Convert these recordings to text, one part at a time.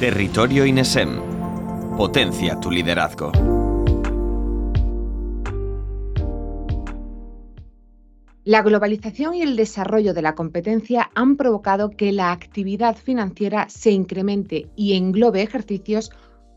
Territorio INESEM. Potencia tu liderazgo. La globalización y el desarrollo de la competencia han provocado que la actividad financiera se incremente y englobe ejercicios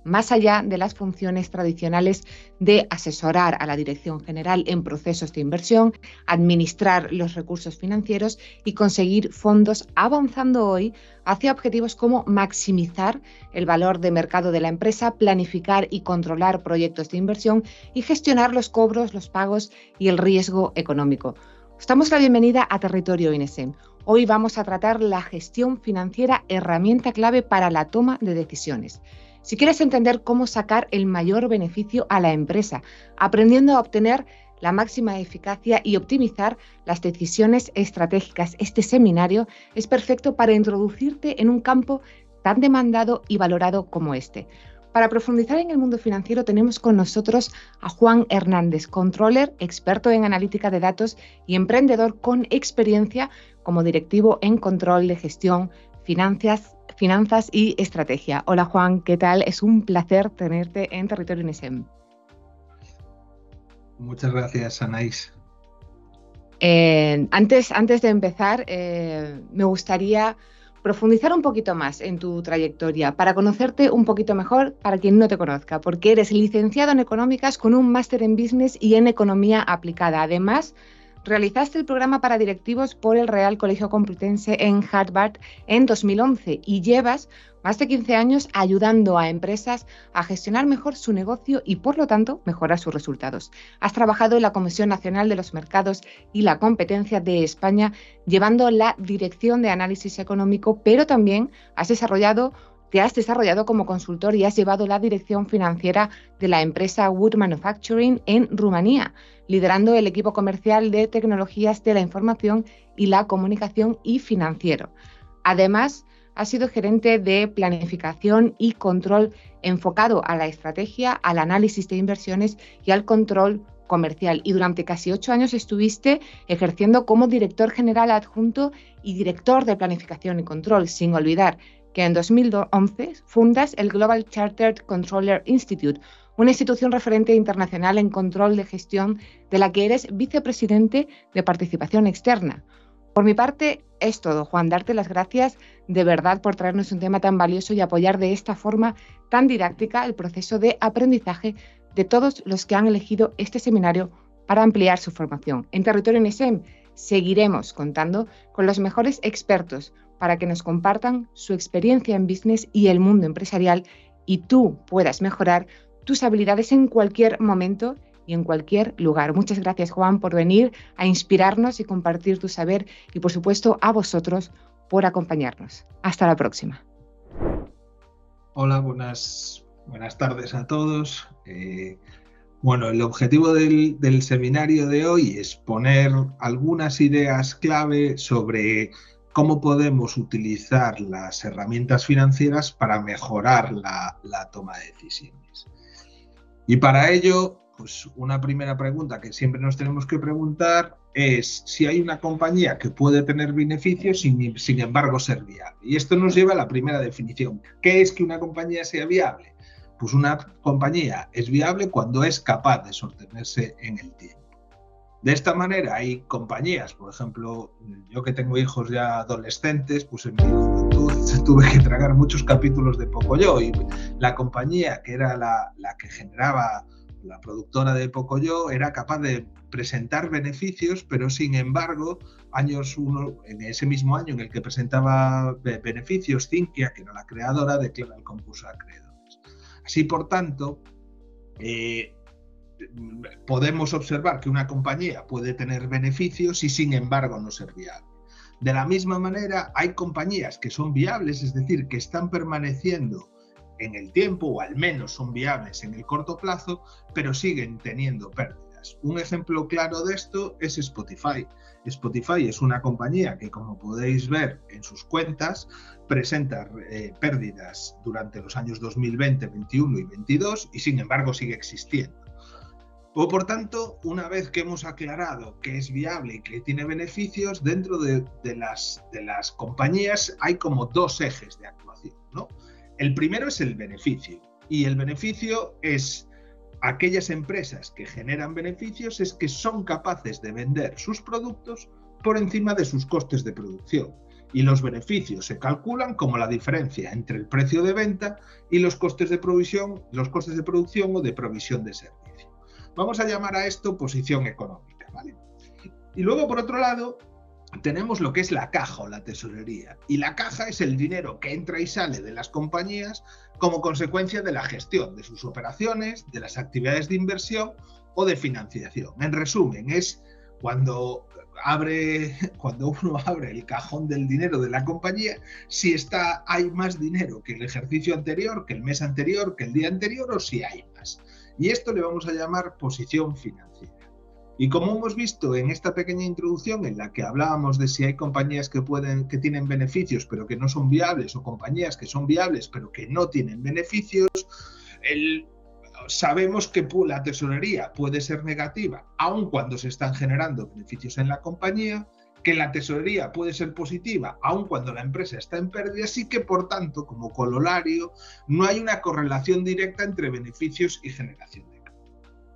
más allá de las funciones tradicionales de asesorar a la Dirección General en procesos de inversión, administrar los recursos financieros y conseguir fondos, avanzando hoy hacia objetivos como maximizar el valor de mercado de la empresa, planificar y controlar proyectos de inversión y gestionar los cobros, los pagos y el riesgo económico. Estamos la bienvenida a Territorio INSEM. Hoy vamos a tratar la gestión financiera, herramienta clave para la toma de decisiones. Si quieres entender cómo sacar el mayor beneficio a la empresa, aprendiendo a obtener la máxima eficacia y optimizar las decisiones estratégicas, este seminario es perfecto para introducirte en un campo tan demandado y valorado como este. Para profundizar en el mundo financiero tenemos con nosotros a Juan Hernández, controller, experto en analítica de datos y emprendedor con experiencia como directivo en control de gestión, finanzas, finanzas y estrategia. Hola Juan, ¿qué tal? Es un placer tenerte en Territorio NSM. Muchas gracias, Anaís. Eh, antes, antes de empezar, eh, me gustaría profundizar un poquito más en tu trayectoria para conocerte un poquito mejor para quien no te conozca, porque eres licenciado en económicas con un máster en business y en economía aplicada. Además, realizaste el programa para directivos por el Real Colegio Complutense en Harvard en 2011 y llevas más de 15 años ayudando a empresas a gestionar mejor su negocio y, por lo tanto, mejorar sus resultados. Has trabajado en la Comisión Nacional de los Mercados y la Competencia de España, llevando la Dirección de Análisis Económico, pero también has desarrollado te has desarrollado como consultor y has llevado la dirección financiera de la empresa Wood Manufacturing en Rumanía, liderando el equipo comercial de tecnologías de la información y la comunicación y financiero. Además, ha sido gerente de planificación y control enfocado a la estrategia, al análisis de inversiones y al control comercial. Y durante casi ocho años estuviste ejerciendo como director general adjunto y director de planificación y control, sin olvidar que en 2011 fundas el Global Chartered Controller Institute, una institución referente internacional en control de gestión de la que eres vicepresidente de participación externa. Por mi parte, es todo, Juan, darte las gracias de verdad por traernos un tema tan valioso y apoyar de esta forma tan didáctica el proceso de aprendizaje de todos los que han elegido este seminario para ampliar su formación. En Territorio NSM seguiremos contando con los mejores expertos para que nos compartan su experiencia en business y el mundo empresarial y tú puedas mejorar tus habilidades en cualquier momento y en cualquier lugar. Muchas gracias Juan por venir a inspirarnos y compartir tu saber y por supuesto a vosotros por acompañarnos. Hasta la próxima. Hola, buenas, buenas tardes a todos. Eh, bueno, el objetivo del, seminario de hoy es poner algunas ideas clave sobre cómo podemos utilizar las herramientas financieras para mejorar la, la toma de decisiones. Y para ello pues una primera pregunta que siempre nos tenemos que preguntar es si hay una compañía que puede tener beneficios sin, sin embargo ser viable. Y esto nos lleva a la primera definición. ¿Qué es que una compañía sea viable? Pues una compañía es viable cuando es capaz de sostenerse en el tiempo. De esta manera hay compañías, por ejemplo, yo que tengo hijos ya adolescentes, pues en mi juventud tuve que tragar muchos capítulos de Pocoyo y la compañía que era la, que generaba la productora de Pocoyo era capaz de presentar beneficios, pero sin embargo, años uno, en ese mismo año en el que presentaba beneficios, Cinquia, que era la creadora, declara el concurso de acreedores. Así, por tanto, eh, podemos observar que una compañía puede tener beneficios y sin embargo no ser viable. De la misma manera, hay compañías que son viables, es decir, que están permaneciendo en el tiempo o al menos son viables en el corto plazo, pero siguen teniendo pérdidas. Un ejemplo claro de esto es Spotify. Spotify es una compañía que, como podéis ver en sus cuentas, presenta eh, pérdidas durante los años 2020, 2021 y 2022 y sin embargo sigue existiendo. O por tanto, una vez que hemos aclarado que es viable y que tiene beneficios, dentro de, las, de las compañías hay como dos ejes de actuación. ¿no? El primero es el beneficio y el beneficio es aquellas empresas que generan beneficios es que son capaces de vender sus productos por encima de sus costes de producción y los beneficios se calculan como la diferencia entre el precio de venta y los costes de provisión, los costes de producción o de provisión de servicio. Vamos a llamar a esto posición económica, ¿vale? Y luego por otro lado tenemos lo que es la caja o la tesorería. Y la caja es el dinero que entra y sale de las compañías como consecuencia de la gestión de sus operaciones, de las actividades de inversión o de financiación. En resumen, es cuando abre, cuando uno abre el cajón del dinero de la compañía, si está, hay más dinero que el ejercicio anterior, que el mes anterior, que el día anterior, o si hay más. Y esto le vamos a llamar posición financiera. Y como hemos visto en esta pequeña introducción en la que hablábamos de si hay compañías que pueden que tienen beneficios pero que no son viables o compañías que son viables pero que no tienen beneficios, el, sabemos que la tesorería puede ser negativa aun cuando se están generando beneficios en la compañía, que la tesorería puede ser positiva aun cuando la empresa está en pérdida, y que por tanto, como cololario, no hay una correlación directa entre beneficios y generación de caja.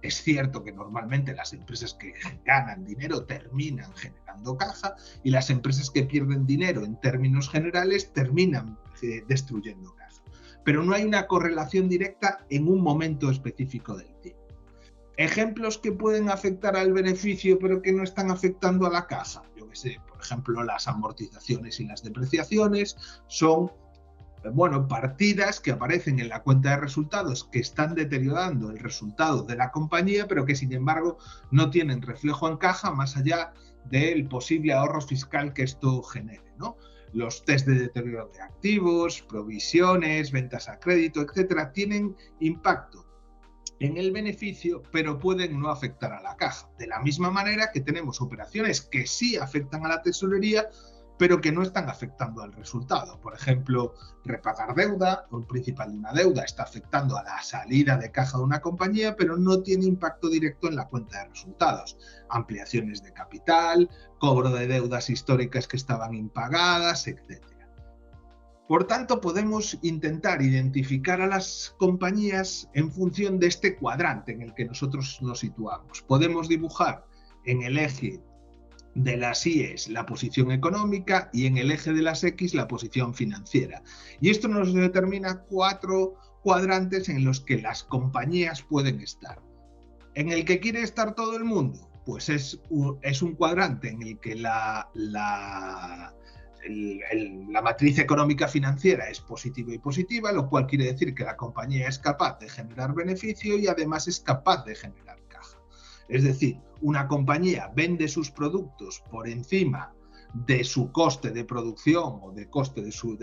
Es cierto que normalmente las empresas que ganan dinero terminan generando caja y las empresas que pierden dinero en términos generales terminan eh, destruyendo pero no hay una correlación directa en un momento específico del tiempo. Ejemplos que pueden afectar al beneficio pero que no están afectando a la caja. Yo que sé, por ejemplo, las amortizaciones y las depreciaciones son bueno, partidas que aparecen en la cuenta de resultados que están deteriorando el resultado de la compañía, pero que sin embargo no tienen reflejo en caja más allá del posible ahorro fiscal que esto genere, ¿no? Los test de deterioro de activos, provisiones, ventas a crédito, etcétera, tienen impacto en el beneficio, pero pueden no afectar a la caja. De la misma manera que tenemos operaciones que sí afectan a la tesorería, pero que no están afectando al resultado. Por ejemplo, repagar deuda, el principal de una deuda está afectando a la salida de caja de una compañía, pero no tiene impacto directo en la cuenta de resultados. Ampliaciones de capital, cobro de deudas históricas que estaban impagadas, etc. Por tanto, podemos intentar identificar a las compañías en función de este cuadrante en el que nosotros nos situamos. Podemos dibujar en el eje de las Y es la posición económica y en el eje de las X la posición financiera. Y esto nos determina cuatro cuadrantes en los que las compañías pueden estar. En el que quiere estar todo el mundo, pues es un, es un cuadrante en el que la, la, la matriz económica financiera es positiva y positiva, lo cual quiere decir que la compañía es capaz de generar beneficio y además es capaz de generar. Es decir, una compañía vende sus productos por encima de su coste de producción o de coste de, su,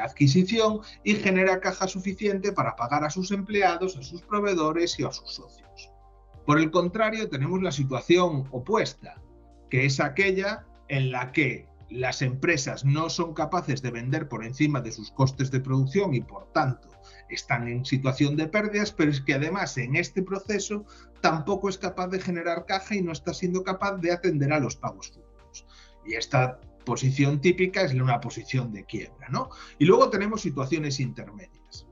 adquisición y genera caja suficiente para pagar a sus empleados, a sus proveedores y a sus socios. Por el contrario, tenemos la situación opuesta, que es aquella en la que las empresas no son capaces de vender por encima de sus costes de producción y por tanto están en situación de pérdidas, pero es que además en este proceso tampoco es capaz de generar caja y no está siendo capaz de atender a los pagos futuros. Y esta posición típica es una posición de quiebra, ¿no? Y luego tenemos situaciones intermedias.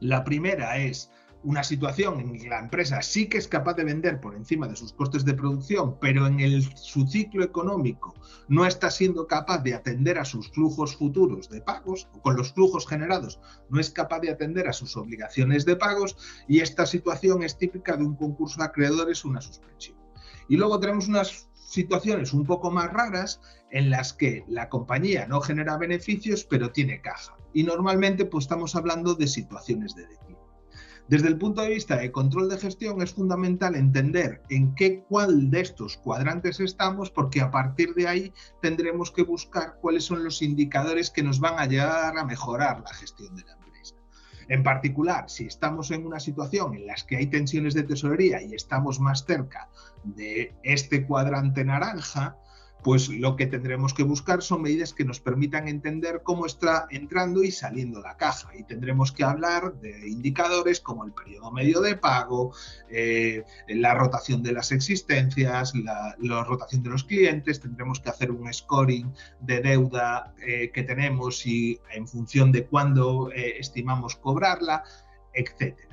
La primera es una situación en que la empresa sí que es capaz de vender por encima de sus costes de producción, pero en el, su ciclo económico no está siendo capaz de atender a sus flujos futuros de pagos, o con los flujos generados no es capaz de atender a sus obligaciones de pagos, y esta situación es típica de un concurso de acreedores o una suspensión. Y luego tenemos unas situaciones un poco más raras en las que la compañía no genera beneficios, pero tiene caja. Y normalmente pues estamos hablando de situaciones de declive. Desde el punto de vista de control de gestión es fundamental entender en qué cuál de estos cuadrantes estamos porque a partir de ahí tendremos que buscar cuáles son los indicadores que nos van a ayudar a mejorar la gestión de la empresa. En particular, si estamos en una situación en la que hay tensiones de tesorería y estamos más cerca de este cuadrante naranja, pues lo que tendremos que buscar son medidas que nos permitan entender cómo está entrando y saliendo la caja. Y tendremos que hablar de indicadores como el periodo medio de pago, eh, la rotación de las existencias, la, rotación de los clientes, tendremos que hacer un scoring de deuda eh, que tenemos y en función de cuándo eh, estimamos cobrarla, etcétera.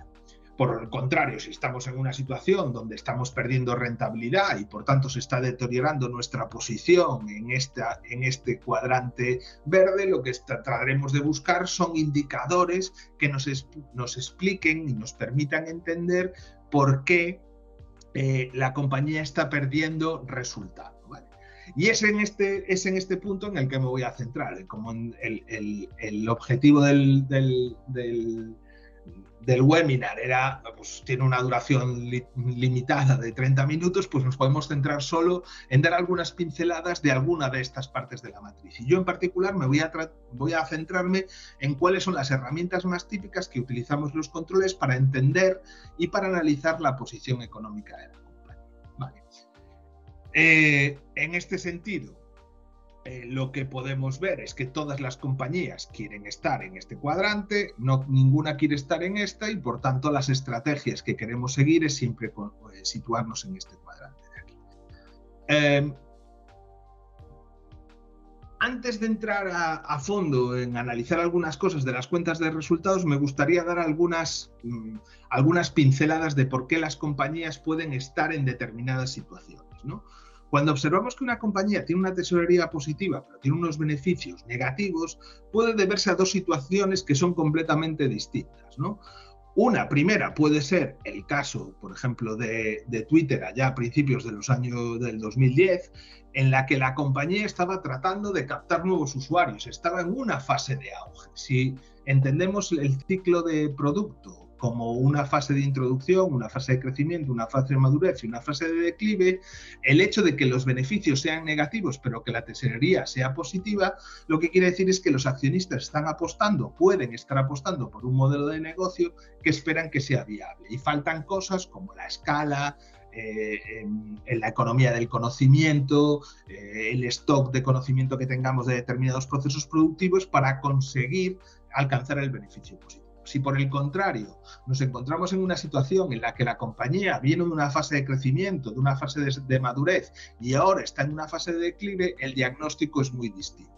Por el contrario, si estamos en una situación donde estamos perdiendo rentabilidad y por tanto se está deteriorando nuestra posición en, este cuadrante verde, lo que trataremos de buscar son indicadores que nos, expliquen y nos permitan entender por qué eh, la compañía está perdiendo resultado. Y es en, este, es en este punto en el que me voy a centrar, como el, objetivo del webinar era, pues, tiene una duración limitada de 30 minutos, pues nos podemos centrar solo en dar algunas pinceladas de alguna de estas partes de la matriz. Y yo en particular me voy a, voy a centrarme en cuáles son las herramientas más típicas que utilizamos los controles para entender y para analizar la posición económica de la compañía. Eh, en este sentido, eh, lo que podemos ver es que todas las compañías quieren estar en este cuadrante, no ninguna quiere estar en esta y por tanto las estrategias que queremos seguir es siempre eh, situarnos en este cuadrante de aquí. Em, antes de entrar a, fondo en analizar algunas cosas de las cuentas de resultados, me gustaría dar algunas, mm, algunas pinceladas de por qué las compañías pueden estar en determinadas situaciones. ¿no? Cuando observamos que una compañía tiene una tesorería positiva, pero tiene unos beneficios negativos, puede deberse a dos situaciones que son completamente distintas. Una primera puede ser el caso, por ejemplo, de, de, Twitter allá a principios de los años del 2010, en la que la compañía estaba tratando de captar nuevos usuarios, estaba en una fase de auge. Si entendemos el ciclo de producto como una fase de introducción, una fase de crecimiento, una fase de madurez y una fase de declive, el hecho de que los beneficios sean negativos pero que la tesorería sea positiva, lo que quiere decir es que los accionistas están apostando, pueden estar apostando por un modelo de negocio que esperan que sea viable. Y faltan cosas como la escala, eh, en, la economía del conocimiento, eh, el stock de conocimiento que tengamos de determinados procesos productivos para conseguir alcanzar el beneficio positivo. Si por el contrario nos encontramos en una situación en la que la compañía viene de una fase de crecimiento, de una fase de, madurez y ahora está en una fase de declive, el diagnóstico es muy distinto.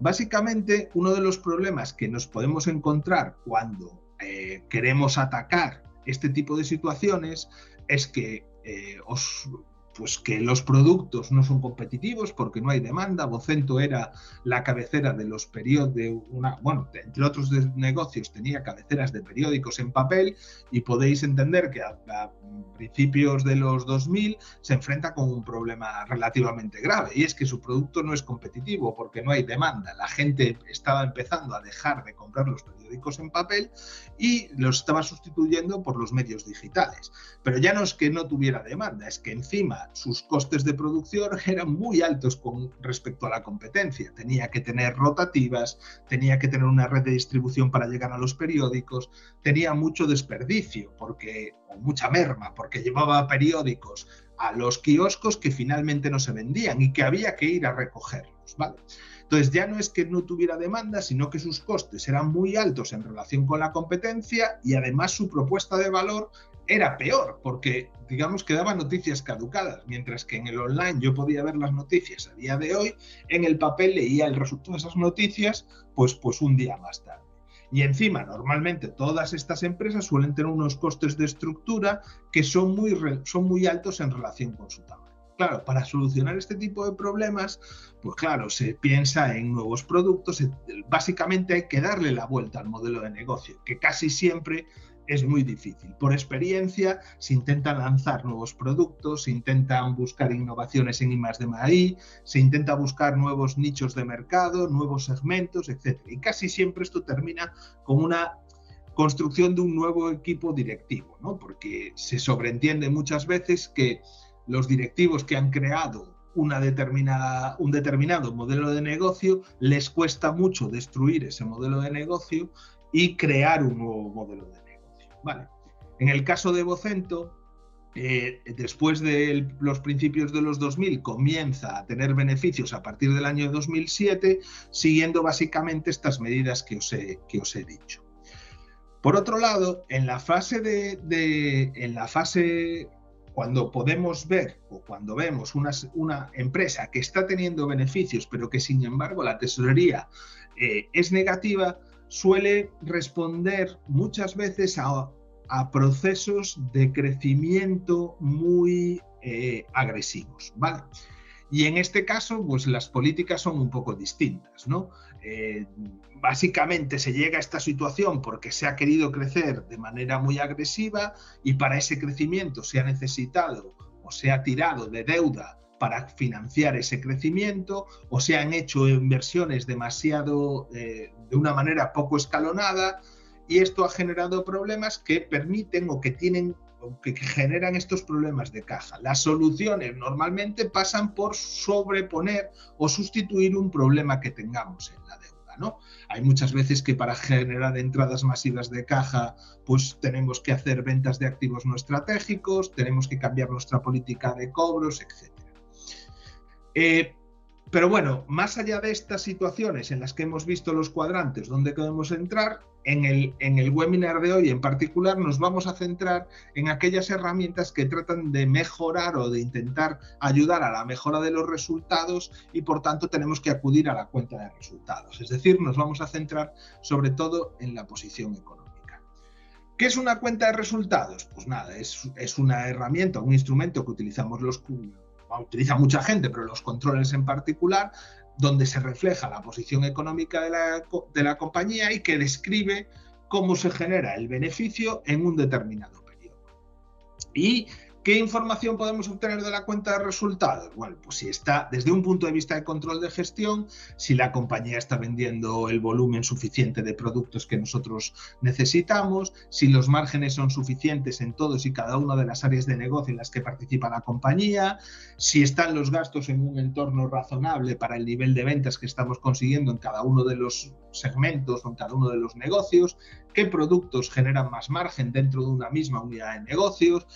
Básicamente, uno de los problemas que nos podemos encontrar cuando eh, queremos atacar este tipo de situaciones es que eh, os pues que los productos no son competitivos porque no hay demanda. Vocento era la cabecera de los periódicos, de una, bueno, entre otros negocios tenía cabeceras de periódicos en papel y podéis entender que a, principios de los 2000 se enfrenta con un problema relativamente grave y es que su producto no es competitivo porque no hay demanda. La gente estaba empezando a dejar de comprar los periódicos en papel y los estaba sustituyendo por los medios digitales. Pero ya no es que no tuviera demanda, es que encima sus costes de producción eran muy altos con respecto a la competencia. Tenía que tener rotativas, tenía que tener una red de distribución para llegar a los periódicos, tenía mucho desperdicio porque, o mucha merma, porque llevaba periódicos a los kioscos que finalmente no se vendían y que había que ir a recogerlos. ¿vale? Entonces ya no es que no tuviera demanda, sino que sus costes eran muy altos en relación con la competencia y además su propuesta de valor era peor, porque digamos que daba noticias caducadas, mientras que en el online yo podía ver las noticias a día de hoy, en el papel leía el resultado de esas noticias pues, pues un día más tarde. Y encima, normalmente todas estas empresas suelen tener unos costes de estructura que son muy, altos en relación con su tamaño. Claro, para solucionar este tipo de problemas, pues claro, se piensa en nuevos productos, básicamente hay que darle la vuelta al modelo de negocio, que casi siempre es muy difícil. Por experiencia, se intentan lanzar nuevos productos, se intentan buscar innovaciones en I de se intenta buscar nuevos nichos de mercado, nuevos segmentos, etc. Y casi siempre esto termina con una construcción de un nuevo equipo directivo, ¿no? porque se sobreentiende muchas veces que los directivos que han creado una determinada, un determinado modelo de negocio les cuesta mucho destruir ese modelo de negocio y crear un nuevo modelo de negocio. Vale. En el caso de Vocento, eh, después de los principios de los 2000 comienza a tener beneficios a partir del año 2007, siguiendo básicamente estas medidas que os he, dicho. Por otro lado, en la fase de, en la fase cuando podemos ver o cuando vemos una, una, empresa que está teniendo beneficios, pero que sin embargo la tesorería eh, es negativa, suele responder muchas veces a a procesos de crecimiento muy eh, agresivos, ¿vale? Y en este caso, pues las políticas son un poco distintas, ¿no? Eh, básicamente se llega a esta situación porque se ha querido crecer de manera muy agresiva y para ese crecimiento se ha necesitado o se ha tirado de deuda para financiar ese crecimiento o se han hecho inversiones demasiado, eh, de una manera poco escalonada y esto ha generado problemas que permiten o que tienen que generan estos problemas de caja. Las soluciones normalmente pasan por sobreponer o sustituir un problema que tengamos en la deuda. ¿no? Hay muchas veces que para generar entradas masivas de caja, pues tenemos que hacer ventas de activos no estratégicos, tenemos que cambiar nuestra política de cobros, etc. pero bueno, más allá de estas situaciones en las que hemos visto los cuadrantes donde podemos entrar, en el, en el webinar de hoy en particular nos vamos a centrar en aquellas herramientas que tratan de mejorar o de intentar ayudar a la mejora de los resultados y por tanto tenemos que acudir a la cuenta de resultados. Es decir, nos vamos a centrar sobre todo en la posición económica. ¿Qué es una cuenta de resultados? Pues nada, es, es una herramienta, un instrumento que utilizamos los utiliza mucha gente, pero los controles en particular, donde se refleja la posición económica de la, de la compañía y que describe cómo se genera el beneficio en un determinado periodo. Y ¿Qué información podemos obtener de la cuenta de resultados? Bueno, pues si está desde un punto de vista de control de gestión, si la compañía está vendiendo el volumen suficiente de productos que nosotros necesitamos, si los márgenes son suficientes en todos y cada una de las áreas de negocio en las que participa la compañía, si están los gastos en un entorno razonable para el nivel de ventas que estamos consiguiendo en cada uno de los segmentos o en cada uno de los negocios, qué productos generan más margen dentro de una misma unidad de negocios,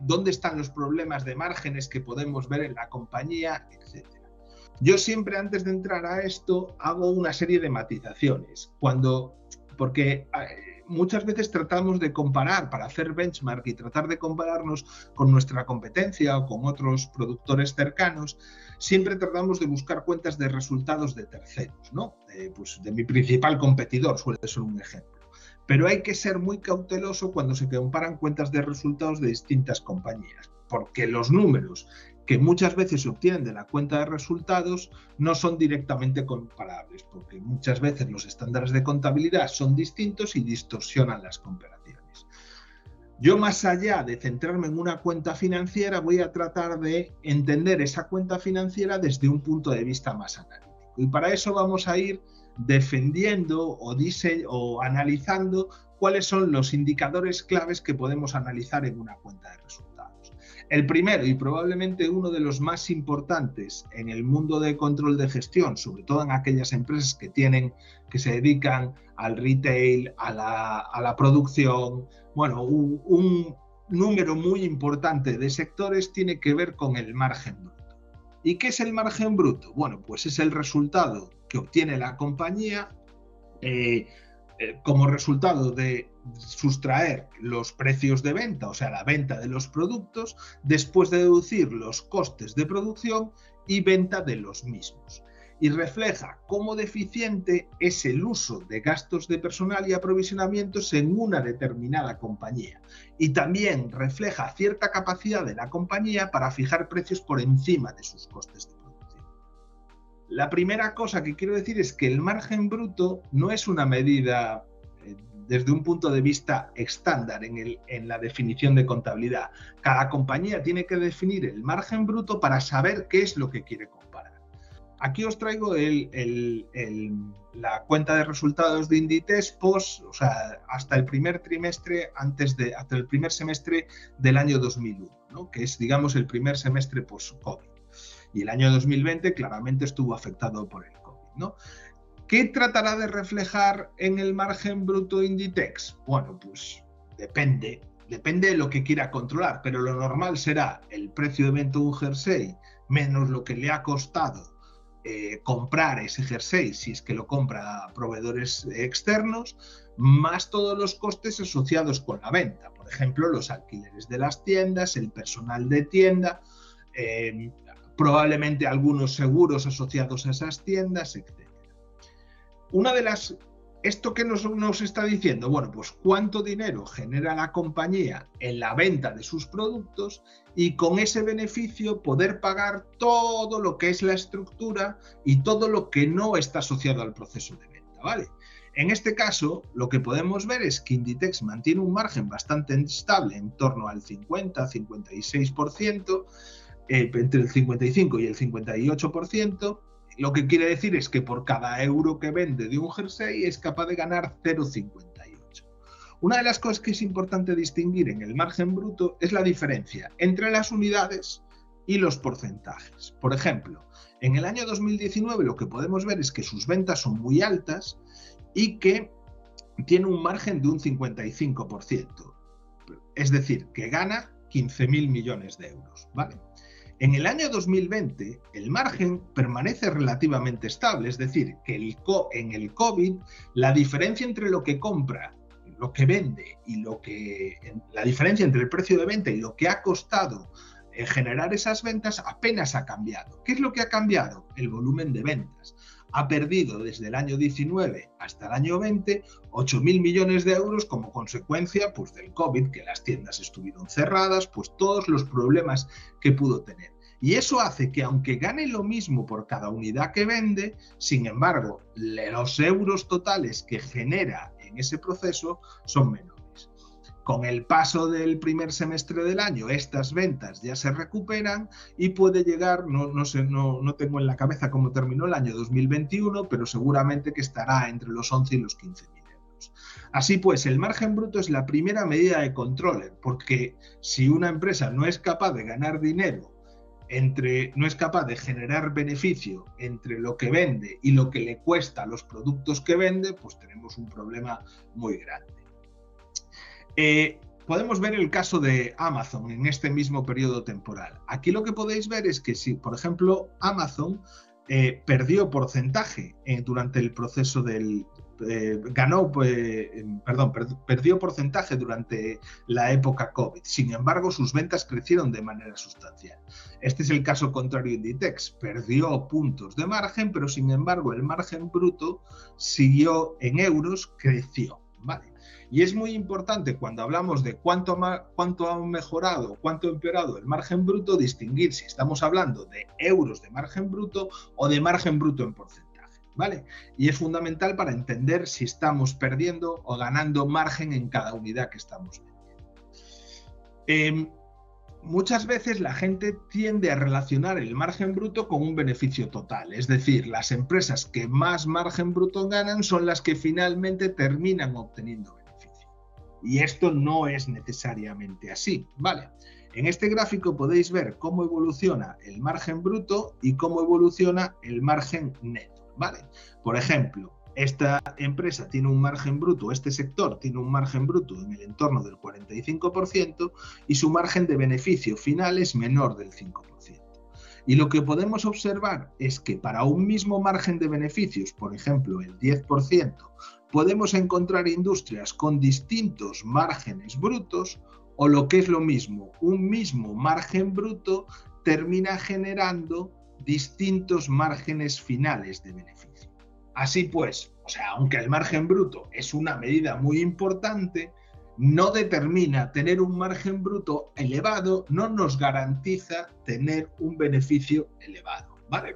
dónde están los problemas de márgenes que podemos ver en la compañía, etc. Yo siempre antes de entrar a esto hago una serie de matizaciones, cuando, porque eh, muchas veces tratamos de comparar para hacer benchmark y tratar de compararnos con nuestra competencia o con otros productores cercanos, siempre tratamos de buscar cuentas de resultados de terceros, ¿no? pues de mi principal competidor suele ser un ejemplo. Pero hay que ser muy cauteloso cuando se comparan cuentas de resultados de distintas compañías, porque los números que muchas veces se obtienen de la cuenta de resultados no son directamente comparables, porque muchas veces los estándares de contabilidad son distintos y distorsionan las comparaciones. Yo más allá de centrarme en una cuenta financiera, voy a tratar de entender esa cuenta financiera desde un punto de vista más analítico. Y para eso vamos a ir defendiendo o, o analizando cuáles son los indicadores claves que podemos analizar en una cuenta de resultados. El primero y probablemente uno de los más importantes en el mundo de control de gestión, sobre todo en aquellas empresas que tienen, que se dedican al retail, a la, producción, bueno, un número muy importante de sectores tiene que ver con el margen bruto. ¿Y qué es el margen bruto? Bueno, pues es el resultado que obtiene la compañía eh, eh, como resultado de sustraer los precios de venta, o sea, la venta de los productos, después de deducir los costes de producción y venta de los mismos. Y refleja cómo deficiente es el uso de gastos de personal y aprovisionamientos en una determinada compañía. Y también refleja cierta capacidad de la compañía para fijar precios por encima de sus costes de la primera cosa que quiero decir es que el margen bruto no es una medida eh, desde un punto de vista estándar en, la definición de contabilidad. Cada compañía tiene que definir el margen bruto para saber qué es lo que quiere comparar. Aquí os traigo la cuenta de resultados de Inditex post, o sea, hasta el primer trimestre, antes de, hasta el primer semestre del año 2001, que es, digamos, el primer semestre post-COVID. Y el año 2020 claramente estuvo afectado por el COVID. ¿no? ¿Qué tratará de reflejar en el margen bruto Inditex? Bueno, pues depende. depende de lo que quiera controlar, pero lo normal será el precio de venta de un jersey menos lo que le ha costado eh, comprar ese jersey, si es que lo compra a proveedores externos, más todos los costes asociados con la venta. Por ejemplo, los alquileres de las tiendas, el personal de tienda, eh, probablemente algunos seguros asociados a esas tiendas, etc. Una de las ¿Esto qué nos, nos, está diciendo? Bueno, pues cuánto dinero genera la compañía en la venta de sus productos y con ese beneficio poder pagar todo lo que es la estructura y todo lo que no está asociado al proceso de venta, ¿vale? En este caso, lo que podemos ver es que Inditex mantiene un margen bastante estable en torno al 50-56%, eh, entre el 55 y el 58%, lo que quiere decir es que por cada euro que vende de un jersey es capaz de ganar 0,58. Una de las cosas que es importante distinguir en el margen bruto es la diferencia entre las unidades y los porcentajes. Por ejemplo, en el año 2019 lo que podemos ver es que sus ventas son muy altas y que tiene un margen de un 55%. Es decir, que gana 15.000 millones de euros. ¿vale? En el año 2020, el margen permanece relativamente estable, es decir, que en el COVID la diferencia entre lo que compra, lo que vende y lo que la diferencia entre el precio de venta y lo que ha costado eh, generar esas ventas apenas ha cambiado. ¿Qué es lo que ha cambiado? El volumen de ventas. Ha perdido desde el año 19 hasta el año 20 8.000 millones de euros como consecuencia pues, del COVID, que las tiendas estuvieron cerradas, pues todos los problemas que pudo tener. Y eso hace que aunque gane lo mismo por cada unidad que vende, sin embargo, los euros totales que genera en ese proceso son menores. Con el paso del primer semestre del año, estas ventas ya se recuperan y puede llegar, no, no, sé, no, no tengo en la cabeza cómo terminó el año 2021, pero seguramente que estará entre los 11 y los 15 mil euros. Así pues, el margen bruto es la primera medida de control, porque si una empresa no es capaz de ganar dinero entre, no es capaz de generar beneficio entre lo que vende y lo que le cuesta los productos que vende, pues tenemos un problema muy grande. Eh, podemos ver el caso de Amazon en este mismo periodo temporal. Aquí lo que podéis ver es que si, por ejemplo, Amazon eh, perdió porcentaje eh, durante el proceso del, eh, ganó, pues, perdón, perdió porcentaje durante la época COVID. Sin embargo, sus ventas crecieron de manera sustancial. Este es el caso contrario de Inditex. Perdió puntos de margen, pero sin embargo el margen bruto siguió en euros, creció. ¿vale? Y es muy importante cuando hablamos de cuánto, cuánto ha mejorado, cuánto ha empeorado el margen bruto, distinguir si estamos hablando de euros de margen bruto o de margen bruto en porcentaje. ¿vale? Y es fundamental para entender si estamos perdiendo o ganando margen en cada unidad que estamos vendiendo. Em, muchas veces la gente tiende a relacionar el margen bruto con un beneficio total, es decir, las empresas que más margen bruto ganan son las que finalmente terminan obteniendo. Y esto no es necesariamente así, ¿vale? En este gráfico podéis ver cómo evoluciona el margen bruto y cómo evoluciona el margen neto. ¿vale? Por ejemplo, esta empresa tiene un margen bruto, este sector tiene un margen bruto en el entorno del 45% y su margen de beneficio final es menor del 5%. Y lo que podemos observar es que para un mismo margen de beneficios, por ejemplo el 10%, podemos encontrar industrias con distintos márgenes brutos o lo que es lo mismo, un mismo margen bruto termina generando distintos márgenes finales de beneficio. Así pues, o sea, aunque el margen bruto es una medida muy importante, no determina tener un margen bruto elevado, no nos garantiza tener un beneficio elevado.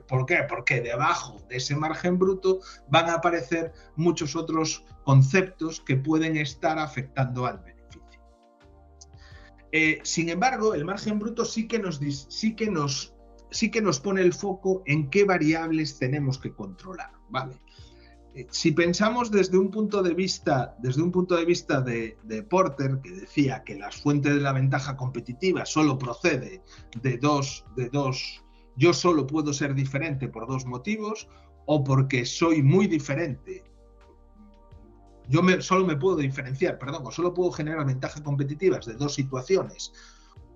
¿Por qué? Porque debajo de ese margen bruto van a aparecer muchos otros conceptos que pueden estar afectando al beneficio. Eh, sin embargo, el margen bruto sí que nos, sí que nos sí que nos pone el foco en qué variables tenemos que controlar, ¿vale? Eh, si pensamos desde un punto de vista, desde un punto de vista de, Porter, que decía que las fuentes de la ventaja competitiva solo procede de dos, de dos, yo solo puedo ser diferente por dos motivos, o porque soy muy diferente yo me, solo me puedo diferenciar, perdón, o solo puedo generar ventajas competitivas de dos situaciones.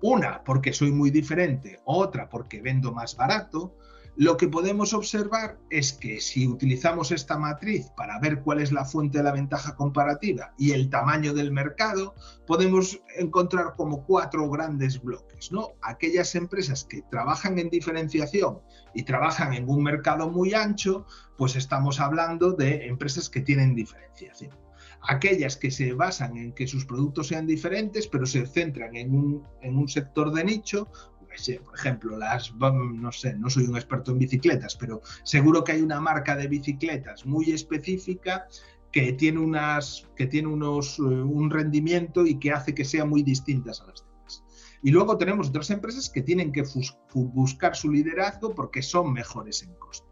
Una porque soy muy diferente, otra porque vendo más barato lo que podemos observar es que si utilizamos esta matriz para ver cuál es la fuente de la ventaja comparativa y el tamaño del mercado, podemos encontrar como cuatro grandes bloques. ¿no? Aquellas empresas que trabajan en diferenciación y trabajan en un mercado muy ancho, pues estamos hablando de empresas que tienen diferenciación aquellas que se basan en que sus productos sean diferentes, pero se centran en un, en un sector de nicho, por ejemplo, las, no sé, no soy un experto en bicicletas, pero seguro que hay una marca de bicicletas muy específica que tiene, unas, que tiene unos, eh, un rendimiento y que hace que sean muy distintas a las demás. Y luego tenemos otras empresas que tienen que buscar su liderazgo porque son mejores en costes.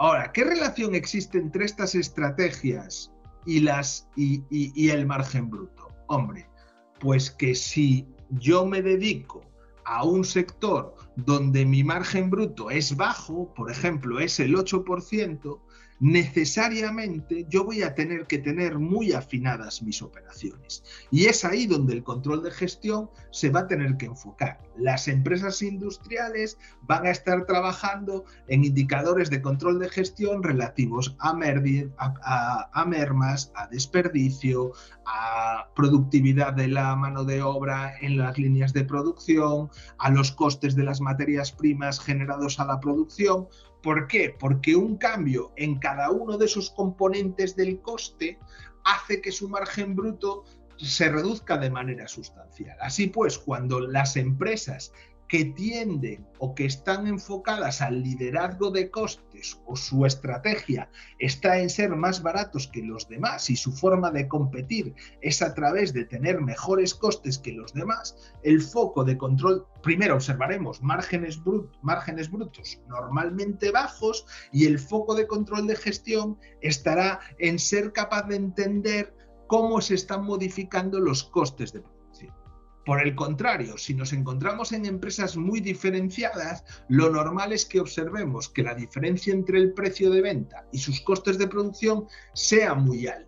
Ahora, ¿qué relación existe entre estas estrategias y, las, y, y el margen bruto? Hombre, pues que si yo me dedico a un sector donde mi margen bruto es bajo, por ejemplo, es el 8%, necesariamente yo voy a tener que tener muy afinadas mis operaciones. Y es ahí donde el control de gestión se va a tener que enfocar. Las empresas industriales van a estar trabajando en indicadores de control de gestión relativos a, a mermas, a desperdicio, a productividad de la mano de obra en las líneas de producción, a los costes de las materias primas generados a la producción, ¿Por qué? Porque un cambio en cada uno de esos componentes del coste hace que su margen bruto se reduzca de manera sustancial. Así pues, cuando las empresas que tienden o que están enfocadas al liderazgo de costes o su estrategia está en ser más baratos que los demás y su forma de competir es a través de tener mejores costes que los demás, el foco de control, primero observaremos márgenes, márgenes brutos normalmente bajos y el foco de control de gestión estará en ser capaz de entender cómo se están modificando los costes de producción por el contrario, si nos encontramos en empresas muy diferenciadas, lo normal es que observemos que la diferencia entre el precio de venta y sus costes de producción sea muy alta.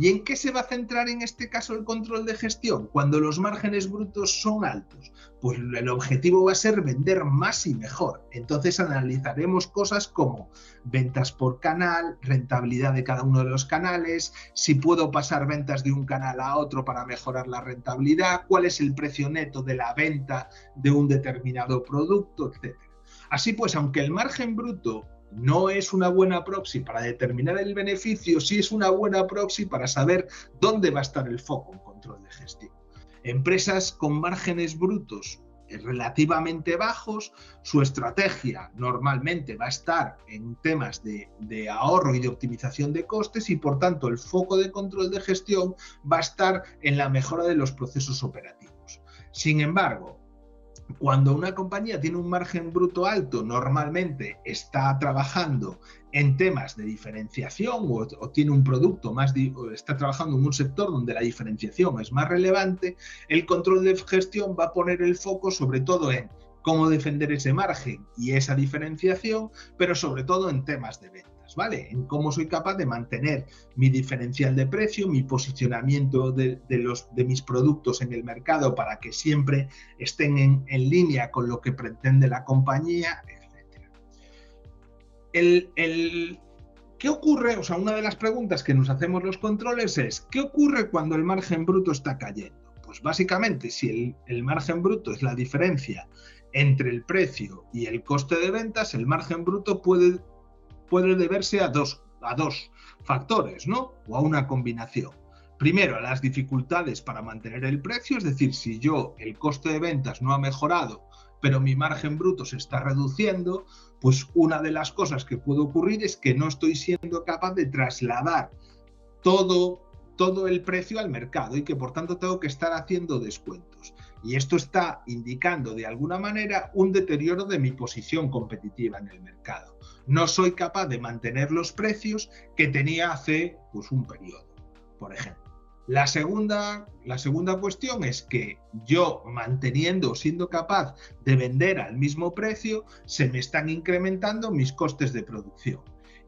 ¿Y en qué se va a centrar en este caso el control de gestión? Cuando los márgenes brutos son altos. Pues el objetivo va a ser vender más y mejor. Entonces analizaremos cosas como ventas por canal, rentabilidad de cada uno de los canales, si puedo pasar ventas de un canal a otro para mejorar la rentabilidad, cuál es el precio neto de la venta de un determinado producto, etc. Así pues, aunque el margen bruto no es una buena proxy para determinar el beneficio, sí es una buena proxy para saber dónde va a estar el foco en control de gestión. Empresas con márgenes brutos relativamente bajos, su estrategia normalmente va a estar en temas de, de, ahorro y de optimización de costes y por tanto el foco de control de gestión va a estar en la mejora de los procesos operativos. Sin embargo, cuando una compañía tiene un margen bruto alto, normalmente está trabajando en temas de diferenciación o, tiene un producto más, está trabajando en un sector donde la diferenciación es más relevante, el control de gestión va a poner el foco sobre todo en cómo defender ese margen y esa diferenciación, pero sobre todo en temas de venta. ¿Vale? En cómo soy capaz de mantener mi diferencial de precio, mi posicionamiento de, mis productos en el mercado para que siempre estén en, línea con lo que pretende la compañía, etc. ¿Qué ocurre? O sea, una de las preguntas que nos hacemos los controles es, ¿qué ocurre cuando el margen bruto está cayendo? Pues básicamente, si el margen bruto es la diferencia entre el precio y el coste de ventas, el margen bruto puede puede deberse a dos, a dos factores, ¿no? O a una combinación. Primero, a las dificultades para mantener el precio, es decir, si yo el coste de ventas no ha mejorado, pero mi margen bruto se está reduciendo, pues una de las cosas que puede ocurrir es que no estoy siendo capaz de trasladar todo, todo el precio al mercado y que por tanto tengo que estar haciendo descuentos. Y esto está indicando de alguna manera un deterioro de mi posición competitiva en el mercado. No soy capaz de mantener los precios que tenía hace pues, un periodo, por ejemplo. La segunda, la segunda cuestión es que yo manteniendo, siendo capaz de vender al mismo precio, se me están incrementando mis costes de producción.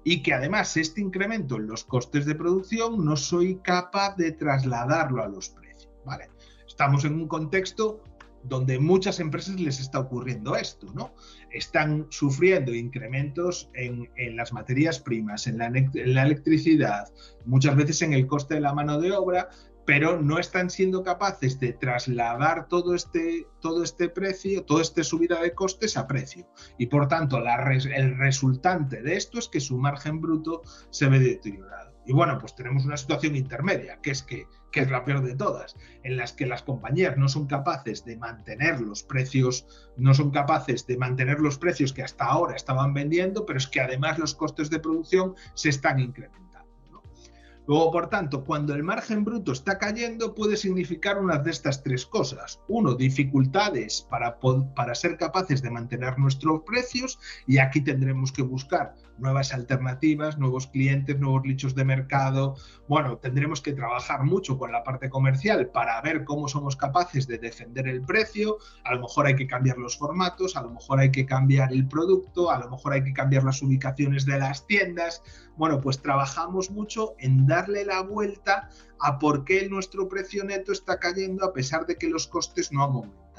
Y que además este incremento en los costes de producción no soy capaz de trasladarlo a los precios. ¿vale? Estamos en un contexto donde muchas empresas les está ocurriendo esto, ¿no? Están sufriendo incrementos en, las materias primas, en la, en la, electricidad, muchas veces en el coste de la mano de obra, pero no están siendo capaces de trasladar todo este, todo este precio, toda esta subida de costes a precio. Y por tanto, el resultante de esto es que su margen bruto se ve deteriorado. Y bueno, pues tenemos una situación intermedia, que es que, que es la peor de todas, en las que las compañías no son capaces de mantener los precios, no son capaces de mantener los precios que hasta ahora estaban vendiendo, pero es que además los costes de producción se están incrementando. Luego, por tanto, cuando el margen bruto está cayendo, puede significar una de estas tres cosas. Uno, dificultades para, para ser capaces de mantener nuestros precios y aquí tendremos que buscar nuevas alternativas, nuevos clientes, nuevos nichos de mercado. Bueno, tendremos que trabajar mucho con la parte comercial para ver cómo somos capaces de defender el precio. A lo mejor hay que cambiar los formatos, a lo mejor hay que cambiar el producto, a lo mejor hay que cambiar las ubicaciones de las tiendas. Bueno, pues trabajamos mucho en darle la vuelta a por qué nuestro precio neto está cayendo a pesar de que los costes no han aumentado.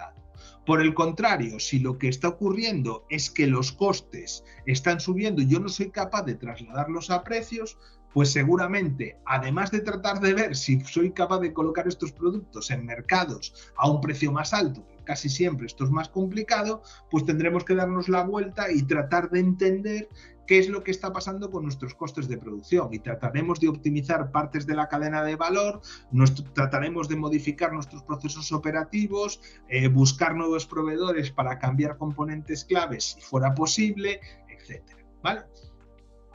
Por el contrario, si lo que está ocurriendo es que los costes están subiendo y yo no soy capaz de trasladarlos a precios, pues seguramente, además de tratar de ver si soy capaz de colocar estos productos en mercados a un precio más alto, casi siempre esto es más complicado, pues tendremos que darnos la vuelta y tratar de entender qué es lo que está pasando con nuestros costes de producción y trataremos de optimizar partes de la cadena de valor, trataremos de modificar nuestros procesos operativos, eh, buscar nuevos proveedores para cambiar componentes claves si fuera posible, etcétera. ¿Vale?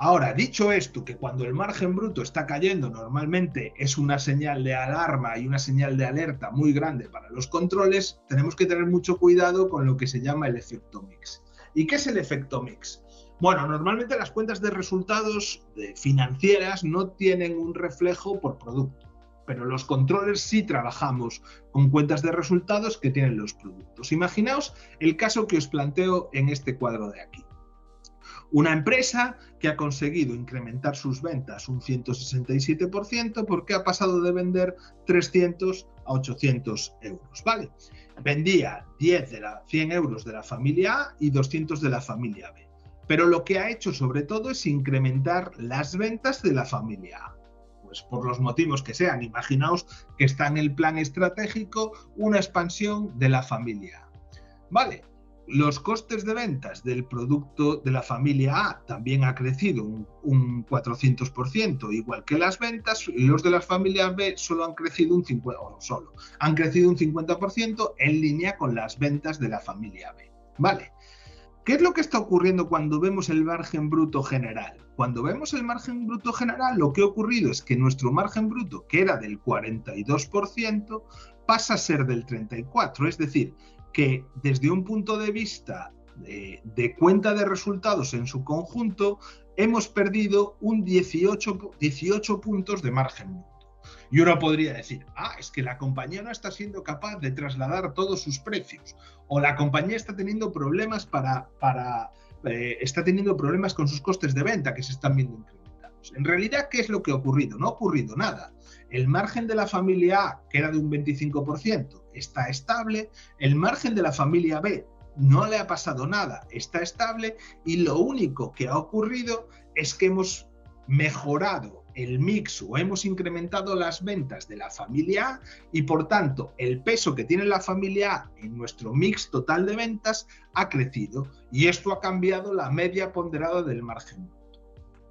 Ahora, dicho esto, que cuando el margen bruto está cayendo normalmente es una señal de alarma y una señal de alerta muy grande para los controles, tenemos que tener mucho cuidado con lo que se llama el efecto mix. ¿Y qué es el efecto mix? Bueno, normalmente las cuentas de resultados financieras no tienen un reflejo por producto, pero los controles sí trabajamos con cuentas de resultados que tienen los productos. Imaginaos el caso que os planteo en este cuadro de aquí. Una empresa que ha conseguido incrementar sus ventas un 167% porque ha pasado de vender 300 a 800 euros, ¿vale? Vendía 10 de la 100 euros de la familia A y 200 de la familia B. Pero lo que ha hecho sobre todo es incrementar las ventas de la familia A. Pues por los motivos que sean, imaginaos que está en el plan estratégico una expansión de la familia A. Vale, los costes de ventas del producto de la familia A también ha crecido un, 400%, igual que las ventas, los de la familia B solo han crecido un 50%, solo, han crecido un 50% en línea con las ventas de la familia B. Vale. ¿Qué es lo que está ocurriendo cuando vemos el margen bruto general? Cuando vemos el margen bruto general, lo que ha ocurrido es que nuestro margen bruto, que era del 42%, pasa a ser del 34%. Es decir, que desde un punto de vista de, cuenta de resultados en su conjunto, hemos perdido un 18, 18 puntos de margen bruto. Y uno podría decir, ah, es que la compañía no está siendo capaz de trasladar todos sus precios, o la compañía está teniendo problemas para, para eh, está teniendo problemas con sus costes de venta que se están viendo incrementados. En realidad, ¿qué es lo que ha ocurrido? No ha ocurrido nada. El margen de la familia A, que era de un 25%, está estable. El margen de la familia B no le ha pasado nada, está estable. Y lo único que ha ocurrido es que hemos mejorado el mix o hemos incrementado las ventas de la familia A y por tanto el peso que tiene la familia A en nuestro mix total de ventas ha crecido y esto ha cambiado la media ponderada del margen.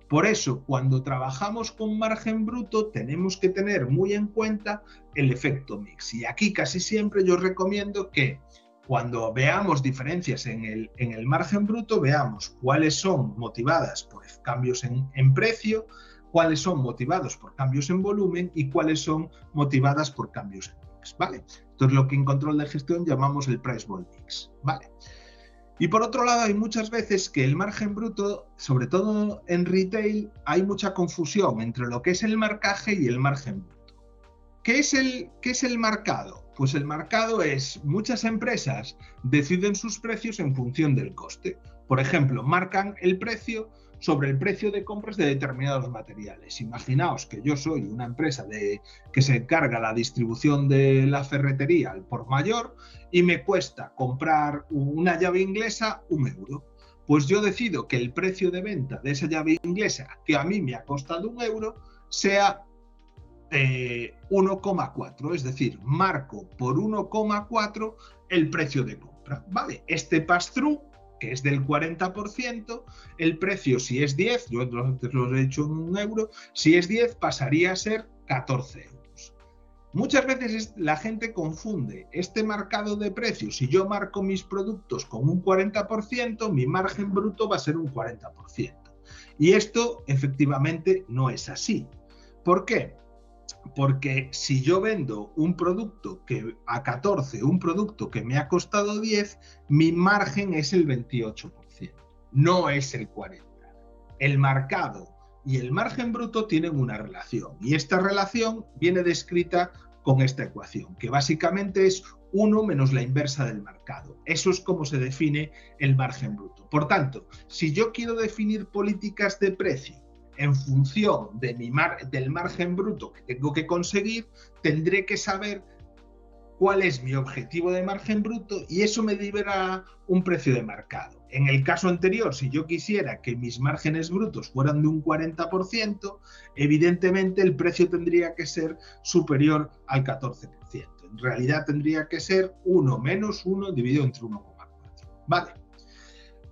Por eso, cuando trabajamos con margen bruto, tenemos que tener muy en cuenta el efecto mix. Y aquí casi siempre yo recomiendo que cuando veamos diferencias en el, en el margen bruto, veamos cuáles son motivadas por cambios en, en precio, cuáles son motivados por cambios en volumen y cuáles son motivadas por cambios en mix. ¿vale? Esto es lo que en control de gestión llamamos el price ball mix. ¿vale? Y por otro lado, hay muchas veces que el margen bruto, sobre todo en retail, hay mucha confusión entre lo que es el marcaje y el margen bruto. ¿Qué es el, qué es el marcado? Pues el marcado es muchas empresas deciden sus precios en función del coste. Por ejemplo, marcan el precio sobre el precio de compras de determinados materiales. Imaginaos que yo soy una empresa de, que se encarga la distribución de la ferretería al por mayor y me cuesta comprar una llave inglesa un euro. Pues yo decido que el precio de venta de esa llave inglesa, que a mí me ha costado un euro, sea 1,4, eh, es decir, marco por 1,4 el precio de compra. Vale, este pass-through que es del 40%, el precio si es 10, yo antes lo he hecho en un euro, si es 10 pasaría a ser 14 euros. Muchas veces la gente confunde este marcado de precios. Si yo marco mis productos con un 40%, mi margen bruto va a ser un 40%. Y esto efectivamente no es así. ¿Por qué? Porque si yo vendo un producto que a 14, un producto que me ha costado 10, mi margen es el 28%, no es el 40%. El marcado y el margen bruto tienen una relación y esta relación viene descrita con esta ecuación, que básicamente es 1 menos la inversa del marcado. Eso es como se define el margen bruto. Por tanto, si yo quiero definir políticas de precio en función del margen bruto que tengo que conseguir, tendré que saber cuál es mi objetivo de margen bruto y eso me liberará un precio de mercado. En el caso anterior, si yo quisiera que mis márgenes brutos fueran de un 40%, evidentemente el precio tendría que ser superior al 14%. En realidad tendría que ser 1 menos 1 dividido entre 1,4. Vale.